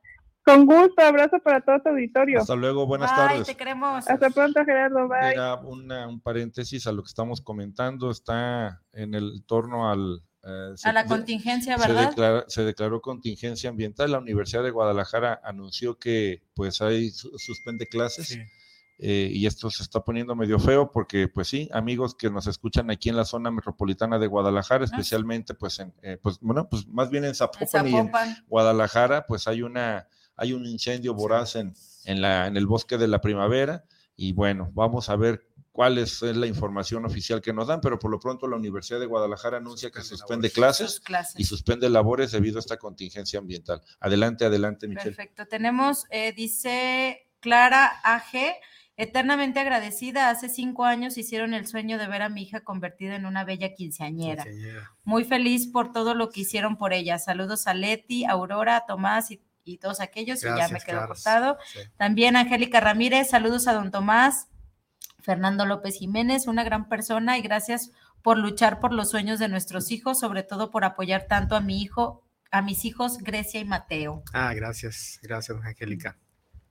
Speaker 4: Con gusto, abrazo para todo tu auditorio.
Speaker 1: Hasta luego, buenas tardes.
Speaker 2: Te queremos.
Speaker 4: Hasta pronto, Gerardo. Bye.
Speaker 1: Mira, un paréntesis a lo que estamos comentando, está en el torno al
Speaker 2: eh, a la contingencia, ¿verdad?
Speaker 1: Se, declaró contingencia ambiental. La Universidad de Guadalajara anunció que pues ahí suspende clases. Eh, y esto se está poniendo medio feo porque, pues sí, amigos que nos escuchan aquí en la zona metropolitana de Guadalajara, especialmente, pues, en, eh, pues, bueno, pues más bien en Zapopan, y en Guadalajara, pues hay una, hay un incendio voraz en, en, la, en el bosque de la primavera y bueno, vamos a ver cuál es, la información oficial que nos dan, pero por lo pronto la Universidad de Guadalajara anuncia que suspende clases, y suspende labores debido a esta contingencia ambiental. Adelante, adelante, Michelle.
Speaker 2: Perfecto. Tenemos, eh, dice Clara AG, eternamente agradecida. Hace cinco años hicieron el sueño de ver a mi hija convertida en una bella quinceañera. Muy feliz por todo lo que hicieron por ella. Saludos a Leti, Aurora, Tomás y, todos aquellos. y ya me quedo cortado. También Angélica Ramírez, saludos a don Tomás. Fernando López Jiménez, una gran persona y gracias por luchar por los sueños de nuestros hijos, sobre todo por apoyar tanto a mi hijo, a mis hijos Grecia y Mateo.
Speaker 3: Ah, gracias, gracias, Angélica.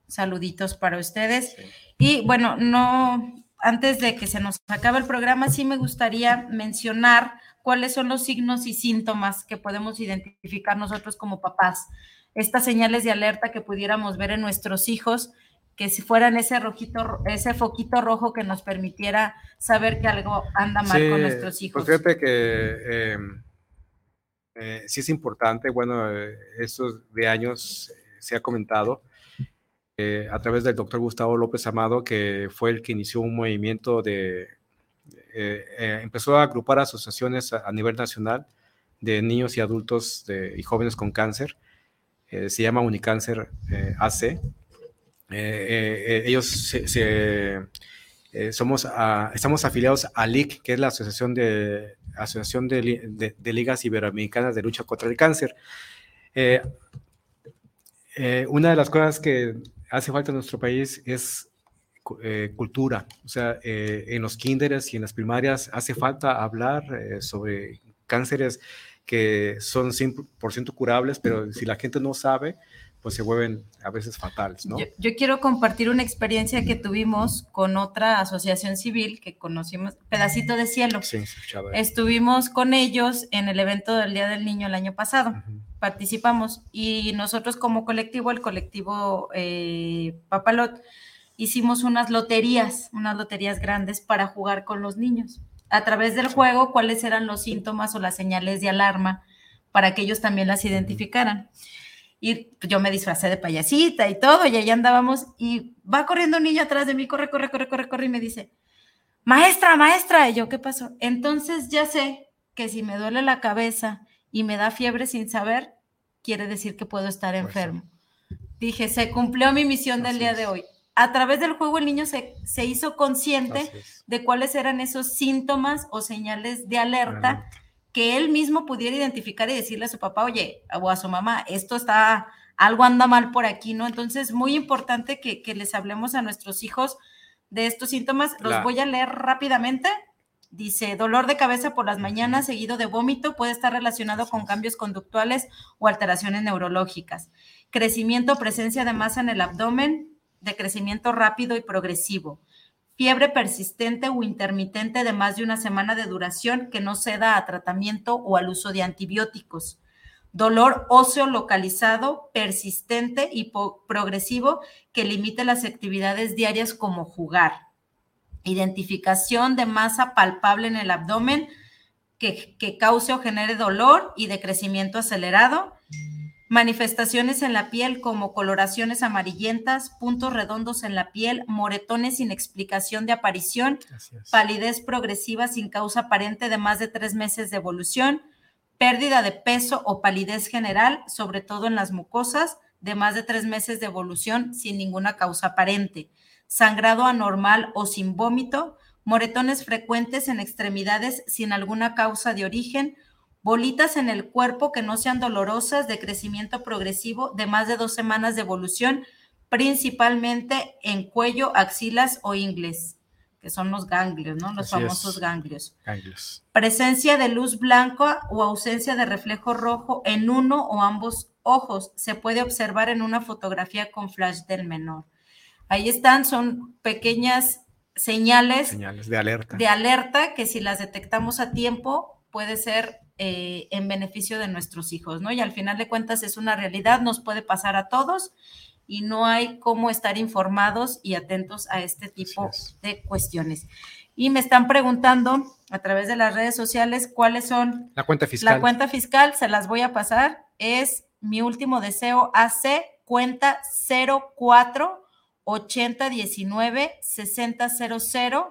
Speaker 2: Saluditos para ustedes. Y bueno, no, antes de que se nos acabe el programa, sí me gustaría mencionar cuáles son los signos y síntomas que podemos identificar nosotros como papás. Estas señales de alerta que pudiéramos ver en nuestros hijos que si fueran ese rojito, ese foquito rojo que nos permitiera saber que algo anda mal con nuestros hijos.
Speaker 3: Pues fíjate que em, eh, sí es importante, bueno, eh, estos de años se ha comentado eh, a través del doctor Gustavo López Amado, que fue el que inició un movimiento de, eh, empezó a agrupar asociaciones a, nivel nacional de niños y adultos y jóvenes con cáncer. se llama Unicáncer AC. Ellos se, somos, estamos afiliados a LIC, que es la Asociación de, Asociación de, Ligas Iberoamericanas de Lucha contra el Cáncer. una de las cosas que hace falta en nuestro país es eh, cultura. O sea, eh, en los kinderes y en las primarias hace falta hablar eh, sobre cánceres que son 100% curables, pero si la gente no sabe, pues se vuelven a veces fatales, ¿no?
Speaker 2: Yo, quiero compartir una experiencia que tuvimos con otra asociación civil que conocimos, Pedacito de Cielo. Sí, Estuvimos con ellos en el evento del Día del Niño el año pasado participamos y nosotros como colectivo, el colectivo eh, Papalot, hicimos unas loterías, unas loterías grandes para jugar con los niños. A través del juego, cuáles eran los síntomas o las señales de alarma para que ellos también las identificaran. Y yo me disfracé de payasita y todo, y allá andábamos, y va corriendo un niño atrás de mí, corre, corre, corre, corre, corre, y me dice, maestra, maestra, y yo, ¿qué pasó? Entonces ya sé que si me duele la cabeza y me da fiebre sin saber, quiere decir que puedo estar enfermo. Dije, se cumplió mi misión del día de hoy. A través del juego el niño se, se hizo consciente de cuáles eran esos síntomas o señales de alerta que él mismo pudiera identificar y decirle a su papá, oye, o a su mamá, esto está, algo anda mal por aquí, ¿no? Entonces, muy importante que, les hablemos a nuestros hijos de estos síntomas. Los voy a leer rápidamente Dice, dolor de cabeza por las mañanas seguido de vómito puede estar relacionado con cambios conductuales o alteraciones neurológicas. Crecimiento o presencia de masa en el abdomen, de crecimiento rápido y progresivo. Fiebre persistente o intermitente de más de una semana de duración que no ceda a tratamiento o al uso de antibióticos. Dolor óseo localizado, persistente y progresivo que limite las actividades diarias como jugar identificación de masa palpable en el abdomen que, cause o genere dolor y de crecimiento acelerado, manifestaciones en la piel como coloraciones amarillentas, puntos redondos en la piel, moretones sin explicación de aparición, palidez progresiva sin causa aparente de más de tres meses de evolución, pérdida de peso o palidez general, sobre todo en las mucosas, de más de tres meses de evolución sin ninguna causa aparente sangrado anormal o sin vómito, moretones frecuentes en extremidades sin alguna causa de origen, bolitas en el cuerpo que no sean dolorosas de crecimiento progresivo de más de dos semanas de evolución, principalmente en cuello, axilas o ingles, que son los ganglios, ¿no? Los famosos ganglios. ganglios. Presencia de luz blanca o ausencia de reflejo rojo en uno o ambos ojos. Se puede observar en una fotografía con flash del menor. Ahí están, son pequeñas señales,
Speaker 3: señales de alerta.
Speaker 2: De alerta que si las detectamos a tiempo puede ser eh, en beneficio de nuestros hijos, ¿no? Y al final de cuentas es una realidad, nos puede pasar a todos y no hay cómo estar informados y atentos a este tipo de cuestiones. Y me están preguntando a través de las redes sociales cuáles son.
Speaker 3: La cuenta fiscal.
Speaker 2: La cuenta fiscal, se las voy a pasar. Es mi último deseo AC, cuenta 04 8019 6000,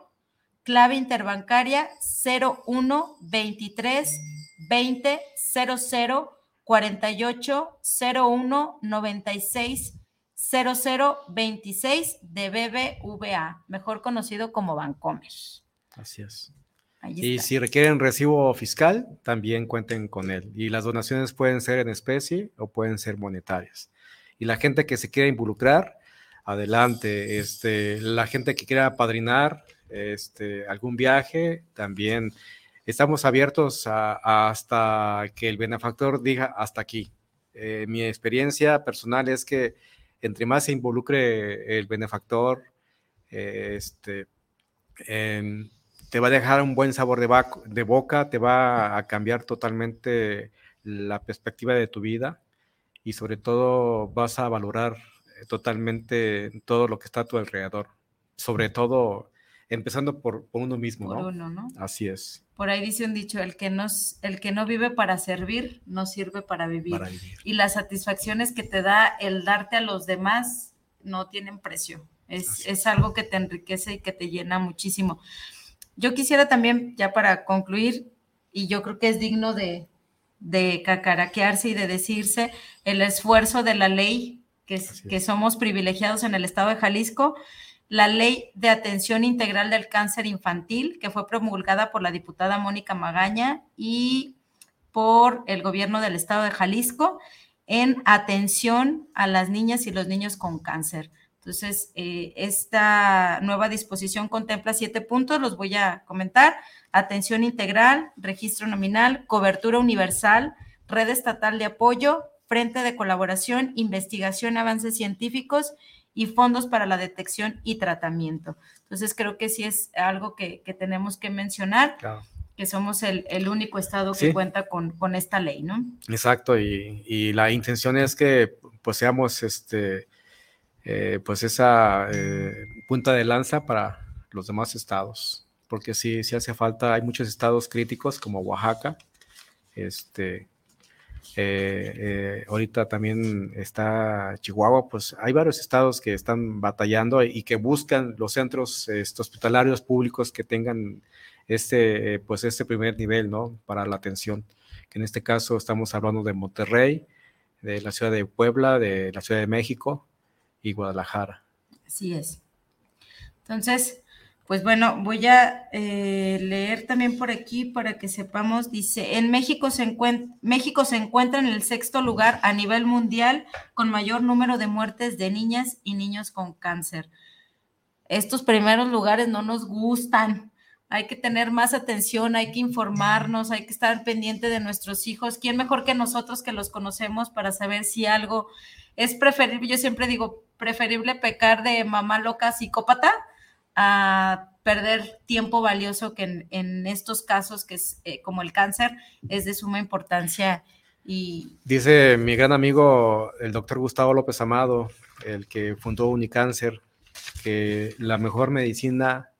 Speaker 2: clave interbancaria 01 23 20 00 48 01 96 00 26 de BBVA, mejor conocido como Bancomer.
Speaker 3: Así es. y si requieren recibo fiscal, también cuenten con él. Y las donaciones pueden ser en especie o pueden ser monetarias. Y la gente que se quiera involucrar, adelante. Este, la gente que quiera padrinar este, algún viaje, también estamos abiertos hasta que el benefactor diga hasta aquí. Eh, mi experiencia personal es que entre más se involucre el benefactor, este, te va a dejar un buen sabor de, de boca, te va a cambiar totalmente la perspectiva de tu vida y sobre todo vas a valorar totalmente todo lo que está a tu alrededor, sobre todo empezando por, uno mismo,
Speaker 2: por Uno, ¿no?
Speaker 3: Así es.
Speaker 2: Por ahí dice un dicho, el que, nos, el que no vive para servir, no sirve para vivir. Y las satisfacciones que te da el darte a los demás no tienen precio. Es, es, algo que te enriquece y que te llena muchísimo. Yo quisiera también, ya para concluir, y yo creo que es digno de, de cacaraquearse y de decirse el esfuerzo de la ley, que, que somos privilegiados en el estado de Jalisco, la ley de atención integral del cáncer infantil, que fue promulgada por la diputada Mónica Magaña y por el gobierno del estado de Jalisco en atención a las niñas y los niños con cáncer. Entonces, eh, esta nueva disposición contempla siete puntos, los voy a comentar. Atención integral, registro nominal, cobertura universal, red estatal de apoyo, frente de colaboración, investigación, avances científicos y fondos para la detección y tratamiento. Entonces, creo que sí es algo que, tenemos que mencionar. que somos el, único estado que cuenta con, con, esta ley, ¿no?
Speaker 3: Exacto, y, y, la intención es que pues seamos este, eh, pues esa eh, punta de lanza para los demás estados, porque sí, sí hace falta, hay muchos estados críticos como Oaxaca, este, eh, ahorita también está Chihuahua, pues hay varios estados que están batallando y que buscan los centros este, hospitalarios públicos que tengan este, pues este primer nivel, ¿no? Para la atención, que en este caso estamos hablando de Monterrey, de la ciudad de Puebla, de la ciudad de México, y Guadalajara.
Speaker 2: Así es. Entonces, pues bueno, voy a eh, leer también por aquí para que sepamos, dice, en México se, México se encuentra en el sexto lugar a nivel mundial con mayor número de muertes de niñas y niños con cáncer. Estos primeros lugares no nos gustan. Hay que tener más atención, hay que informarnos, hay que estar pendiente de nuestros hijos. ¿Quién mejor que nosotros que los conocemos para saber si algo es preferible? Yo siempre digo, preferible pecar de mamá loca psicópata a perder tiempo valioso que en, estos casos, que es eh, como el cáncer, es de suma importancia. Y...
Speaker 3: Dice mi gran amigo, el doctor Gustavo López Amado, el que fundó Unicáncer, que la mejor medicina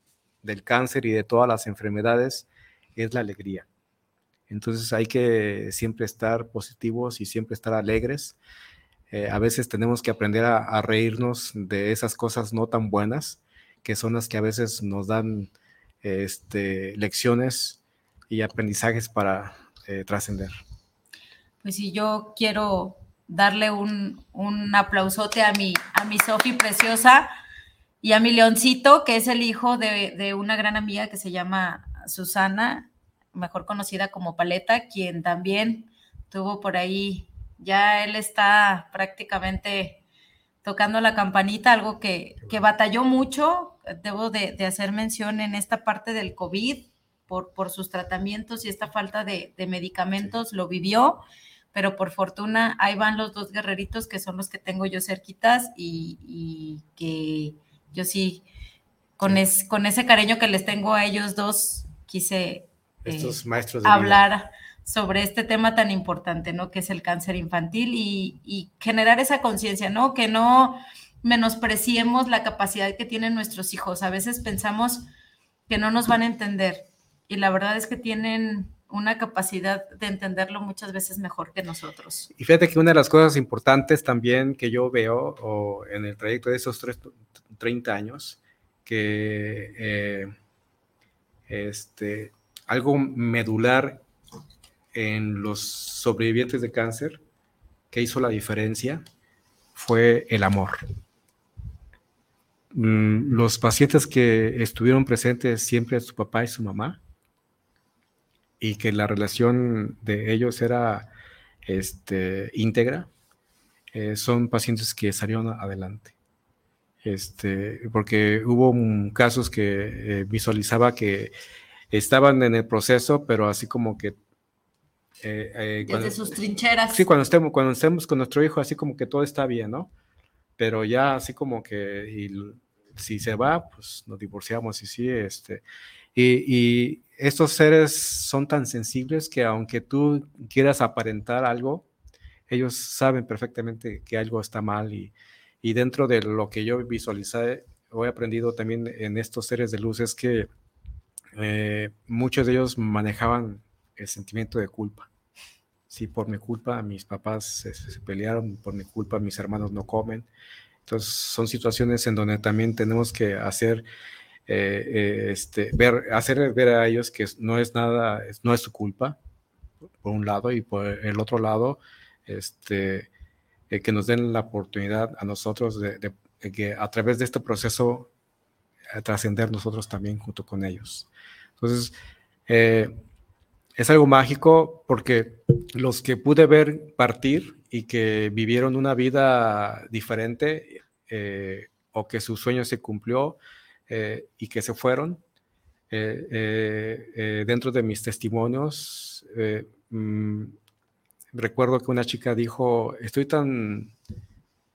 Speaker 3: del cáncer y de todas las enfermedades es la alegría. Entonces hay que siempre estar positivos y siempre estar alegres. Eh, a veces tenemos que aprender a, reírnos de esas cosas no tan buenas, que son las que a veces nos dan este, lecciones y aprendizajes para eh, trascender.
Speaker 2: Pues sí, yo quiero darle un, un aplausote a mi, a mi Sofi preciosa y a mi leoncito, que es el hijo de, de una gran amiga que se llama Susana, mejor conocida como Paleta, quien también tuvo por ahí ya él está prácticamente tocando la campanita, algo que, batalló mucho, debo de, hacer mención en esta parte del COVID por, por sus tratamientos y esta falta de, medicamentos, lo vivió, pero por fortuna ahí van los dos guerreritos que son los que tengo yo cerquitas y, que yo sí, con, con ese cariño que les tengo a ellos dos, quise
Speaker 3: eh,
Speaker 2: hablar sobre este tema tan importante, ¿no? Que es el cáncer infantil y, generar esa conciencia, ¿no? Que no menospreciemos la capacidad que tienen nuestros hijos. A veces pensamos que no nos van a entender y la verdad es que tienen una capacidad de entenderlo muchas veces mejor que nosotros.
Speaker 3: Y fíjate que una de las cosas importantes también que yo veo en el trayecto de esos 30 años, que eh, este, algo medular en los sobrevivientes de cáncer que hizo la diferencia fue el amor. Mm, los pacientes que estuvieron presentes siempre su papá y su mamá y que la relación de ellos era este, íntegra, eh, son pacientes que salieron adelante. Este, porque hubo casos que eh, visualizaba que estaban en el proceso, pero así como que
Speaker 2: eh, Desde sus trincheras.
Speaker 3: Sí, cuando estemos, cuando estemos con nuestro hijo, así como que todo está bien, ¿no? Pero ya así como que si se va, pues nos divorciamos y sí, este. Y, estos seres son tan sensibles que aunque tú quieras aparentar algo, ellos saben perfectamente que algo está mal y, dentro de lo que yo visualicé, he aprendido también en estos seres de luz es que eh, muchos de ellos manejaban el sentimiento de culpa si por mi culpa mis papás se, pelearon, por mi culpa mis hermanos no comen. Entonces son situaciones en donde también tenemos que hacer, eh, eh, este, ver, hacer ver a ellos que no es nada, no es su culpa, por un lado, y por el otro lado, este, eh, que nos den la oportunidad a nosotros de, que a través de este proceso trascender nosotros también junto con ellos. Entonces, es algo mágico porque los que pude ver partir y que vivieron una vida diferente eh, o que su sueño se cumplió eh, y que se fueron, eh, dentro de mis testimonios, mm, recuerdo que una chica dijo, estoy tan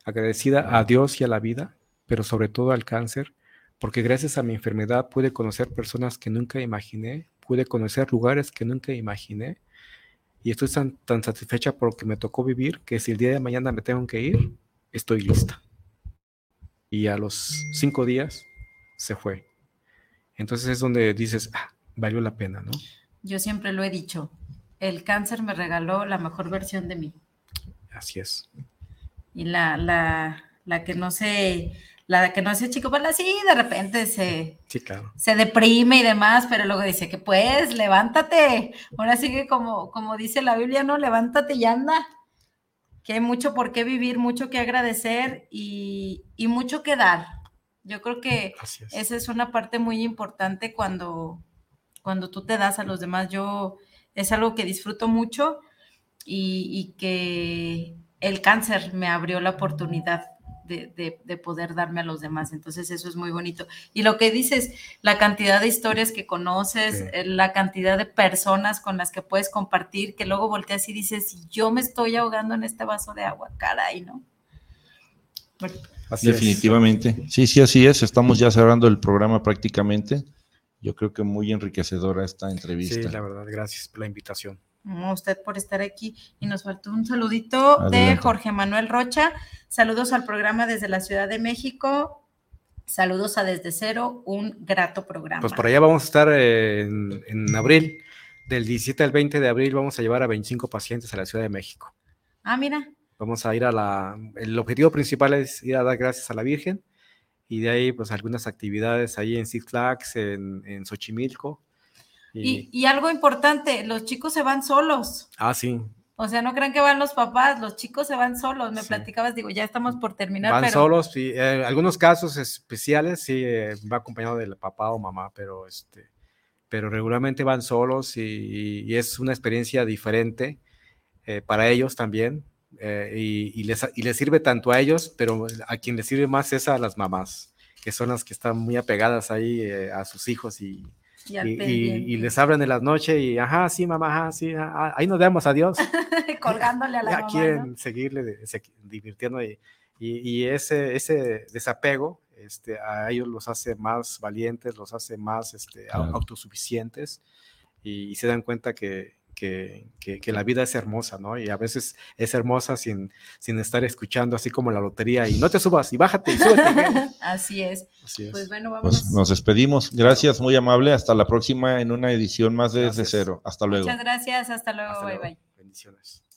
Speaker 3: agradecida a Dios y a la vida, pero sobre todo al cáncer, porque gracias a mi enfermedad pude conocer personas que nunca imaginé, pude conocer lugares que nunca imaginé y estoy tan, satisfecha por lo que me tocó vivir que si el día de mañana me tengo que ir, estoy lista. Y a los cinco días se fue. Entonces es donde dices, ah, valió la pena, ¿no?
Speaker 2: Yo siempre lo he dicho, el cáncer me regaló la mejor versión de mí.
Speaker 3: Así es.
Speaker 2: Y la, la, la que no se la que no hace chico, pues sí, de repente se, se deprime y demás, pero luego dice que pues, levántate. Ahora sí que como, como dice la Biblia, no, levántate y anda. Que hay mucho por qué vivir, mucho que agradecer y, mucho que dar. Yo creo que esa es una parte muy importante cuando, cuando tú te das a los demás. Yo es algo que disfruto mucho y, y que el cáncer me abrió la oportunidad de, poder darme a los demás. Entonces eso es muy bonito. Y lo que dices, la cantidad de historias que conoces, eh, la cantidad de personas con las que puedes compartir, que luego volteas y dices, si yo me estoy ahogando en este vaso de agua, caray, ¿no?
Speaker 1: Definitivamente. Sí, sí, así es. Estamos ya cerrando el programa prácticamente. Yo creo que muy enriquecedora esta entrevista.
Speaker 3: Sí, la verdad, gracias por la invitación
Speaker 2: a usted por estar aquí. Y nos faltó un saludito de Jorge Manuel Rocha. Saludos al programa desde la Ciudad de México. Saludos a Desde Cero, un grato programa.
Speaker 3: Pues por allá vamos a estar en, en abril. Del 17 al 20 de abril vamos a llevar a 25 pacientes a la Ciudad de México.
Speaker 2: Ah, mira.
Speaker 3: Vamos a ir a la... El objetivo principal es ir a dar gracias a la Virgen y de ahí pues algunas actividades ahí en Six Flags, en, en Xochimilco
Speaker 2: y, algo importante, los chicos se van solos.
Speaker 3: Ah, sí.
Speaker 2: O sea, no crean que van los papás, los chicos se van solos. Me platicabas, digo, ya estamos por terminar.
Speaker 3: Van solos, sí. En algunos casos especiales sí eh, va acompañado del papá o mamá, pero este, pero regularmente van solos y, es una experiencia diferente eh, para ellos también. Eh, y, les, y les sirve tanto a ellos, pero a quien les sirve más es a las mamás, que son las que están muy apegadas ahí a sus hijos y, y, les abren en las noches y, ajá, sí, mamá, ajá, sí, ahí nos vemos, adiós.
Speaker 2: Colgándole a la
Speaker 3: ya quieren seguirle divirtiendo y, y, ese, ese desapego este, a ellos los hace más valientes, los hace más este, autosuficientes y, se dan cuenta que, que, la vida es hermosa, ¿no? Y a veces es hermosa sin, sin estar escuchando así como la lotería y no te subas y bájate y súbete.
Speaker 2: así, es. Pues bueno, vamos. Pues
Speaker 1: nos despedimos. Gracias, muy amable. Hasta la próxima en una edición más de Desde Cero. Hasta luego.
Speaker 2: Muchas gracias. Hasta luego. bye, bye. Bendiciones.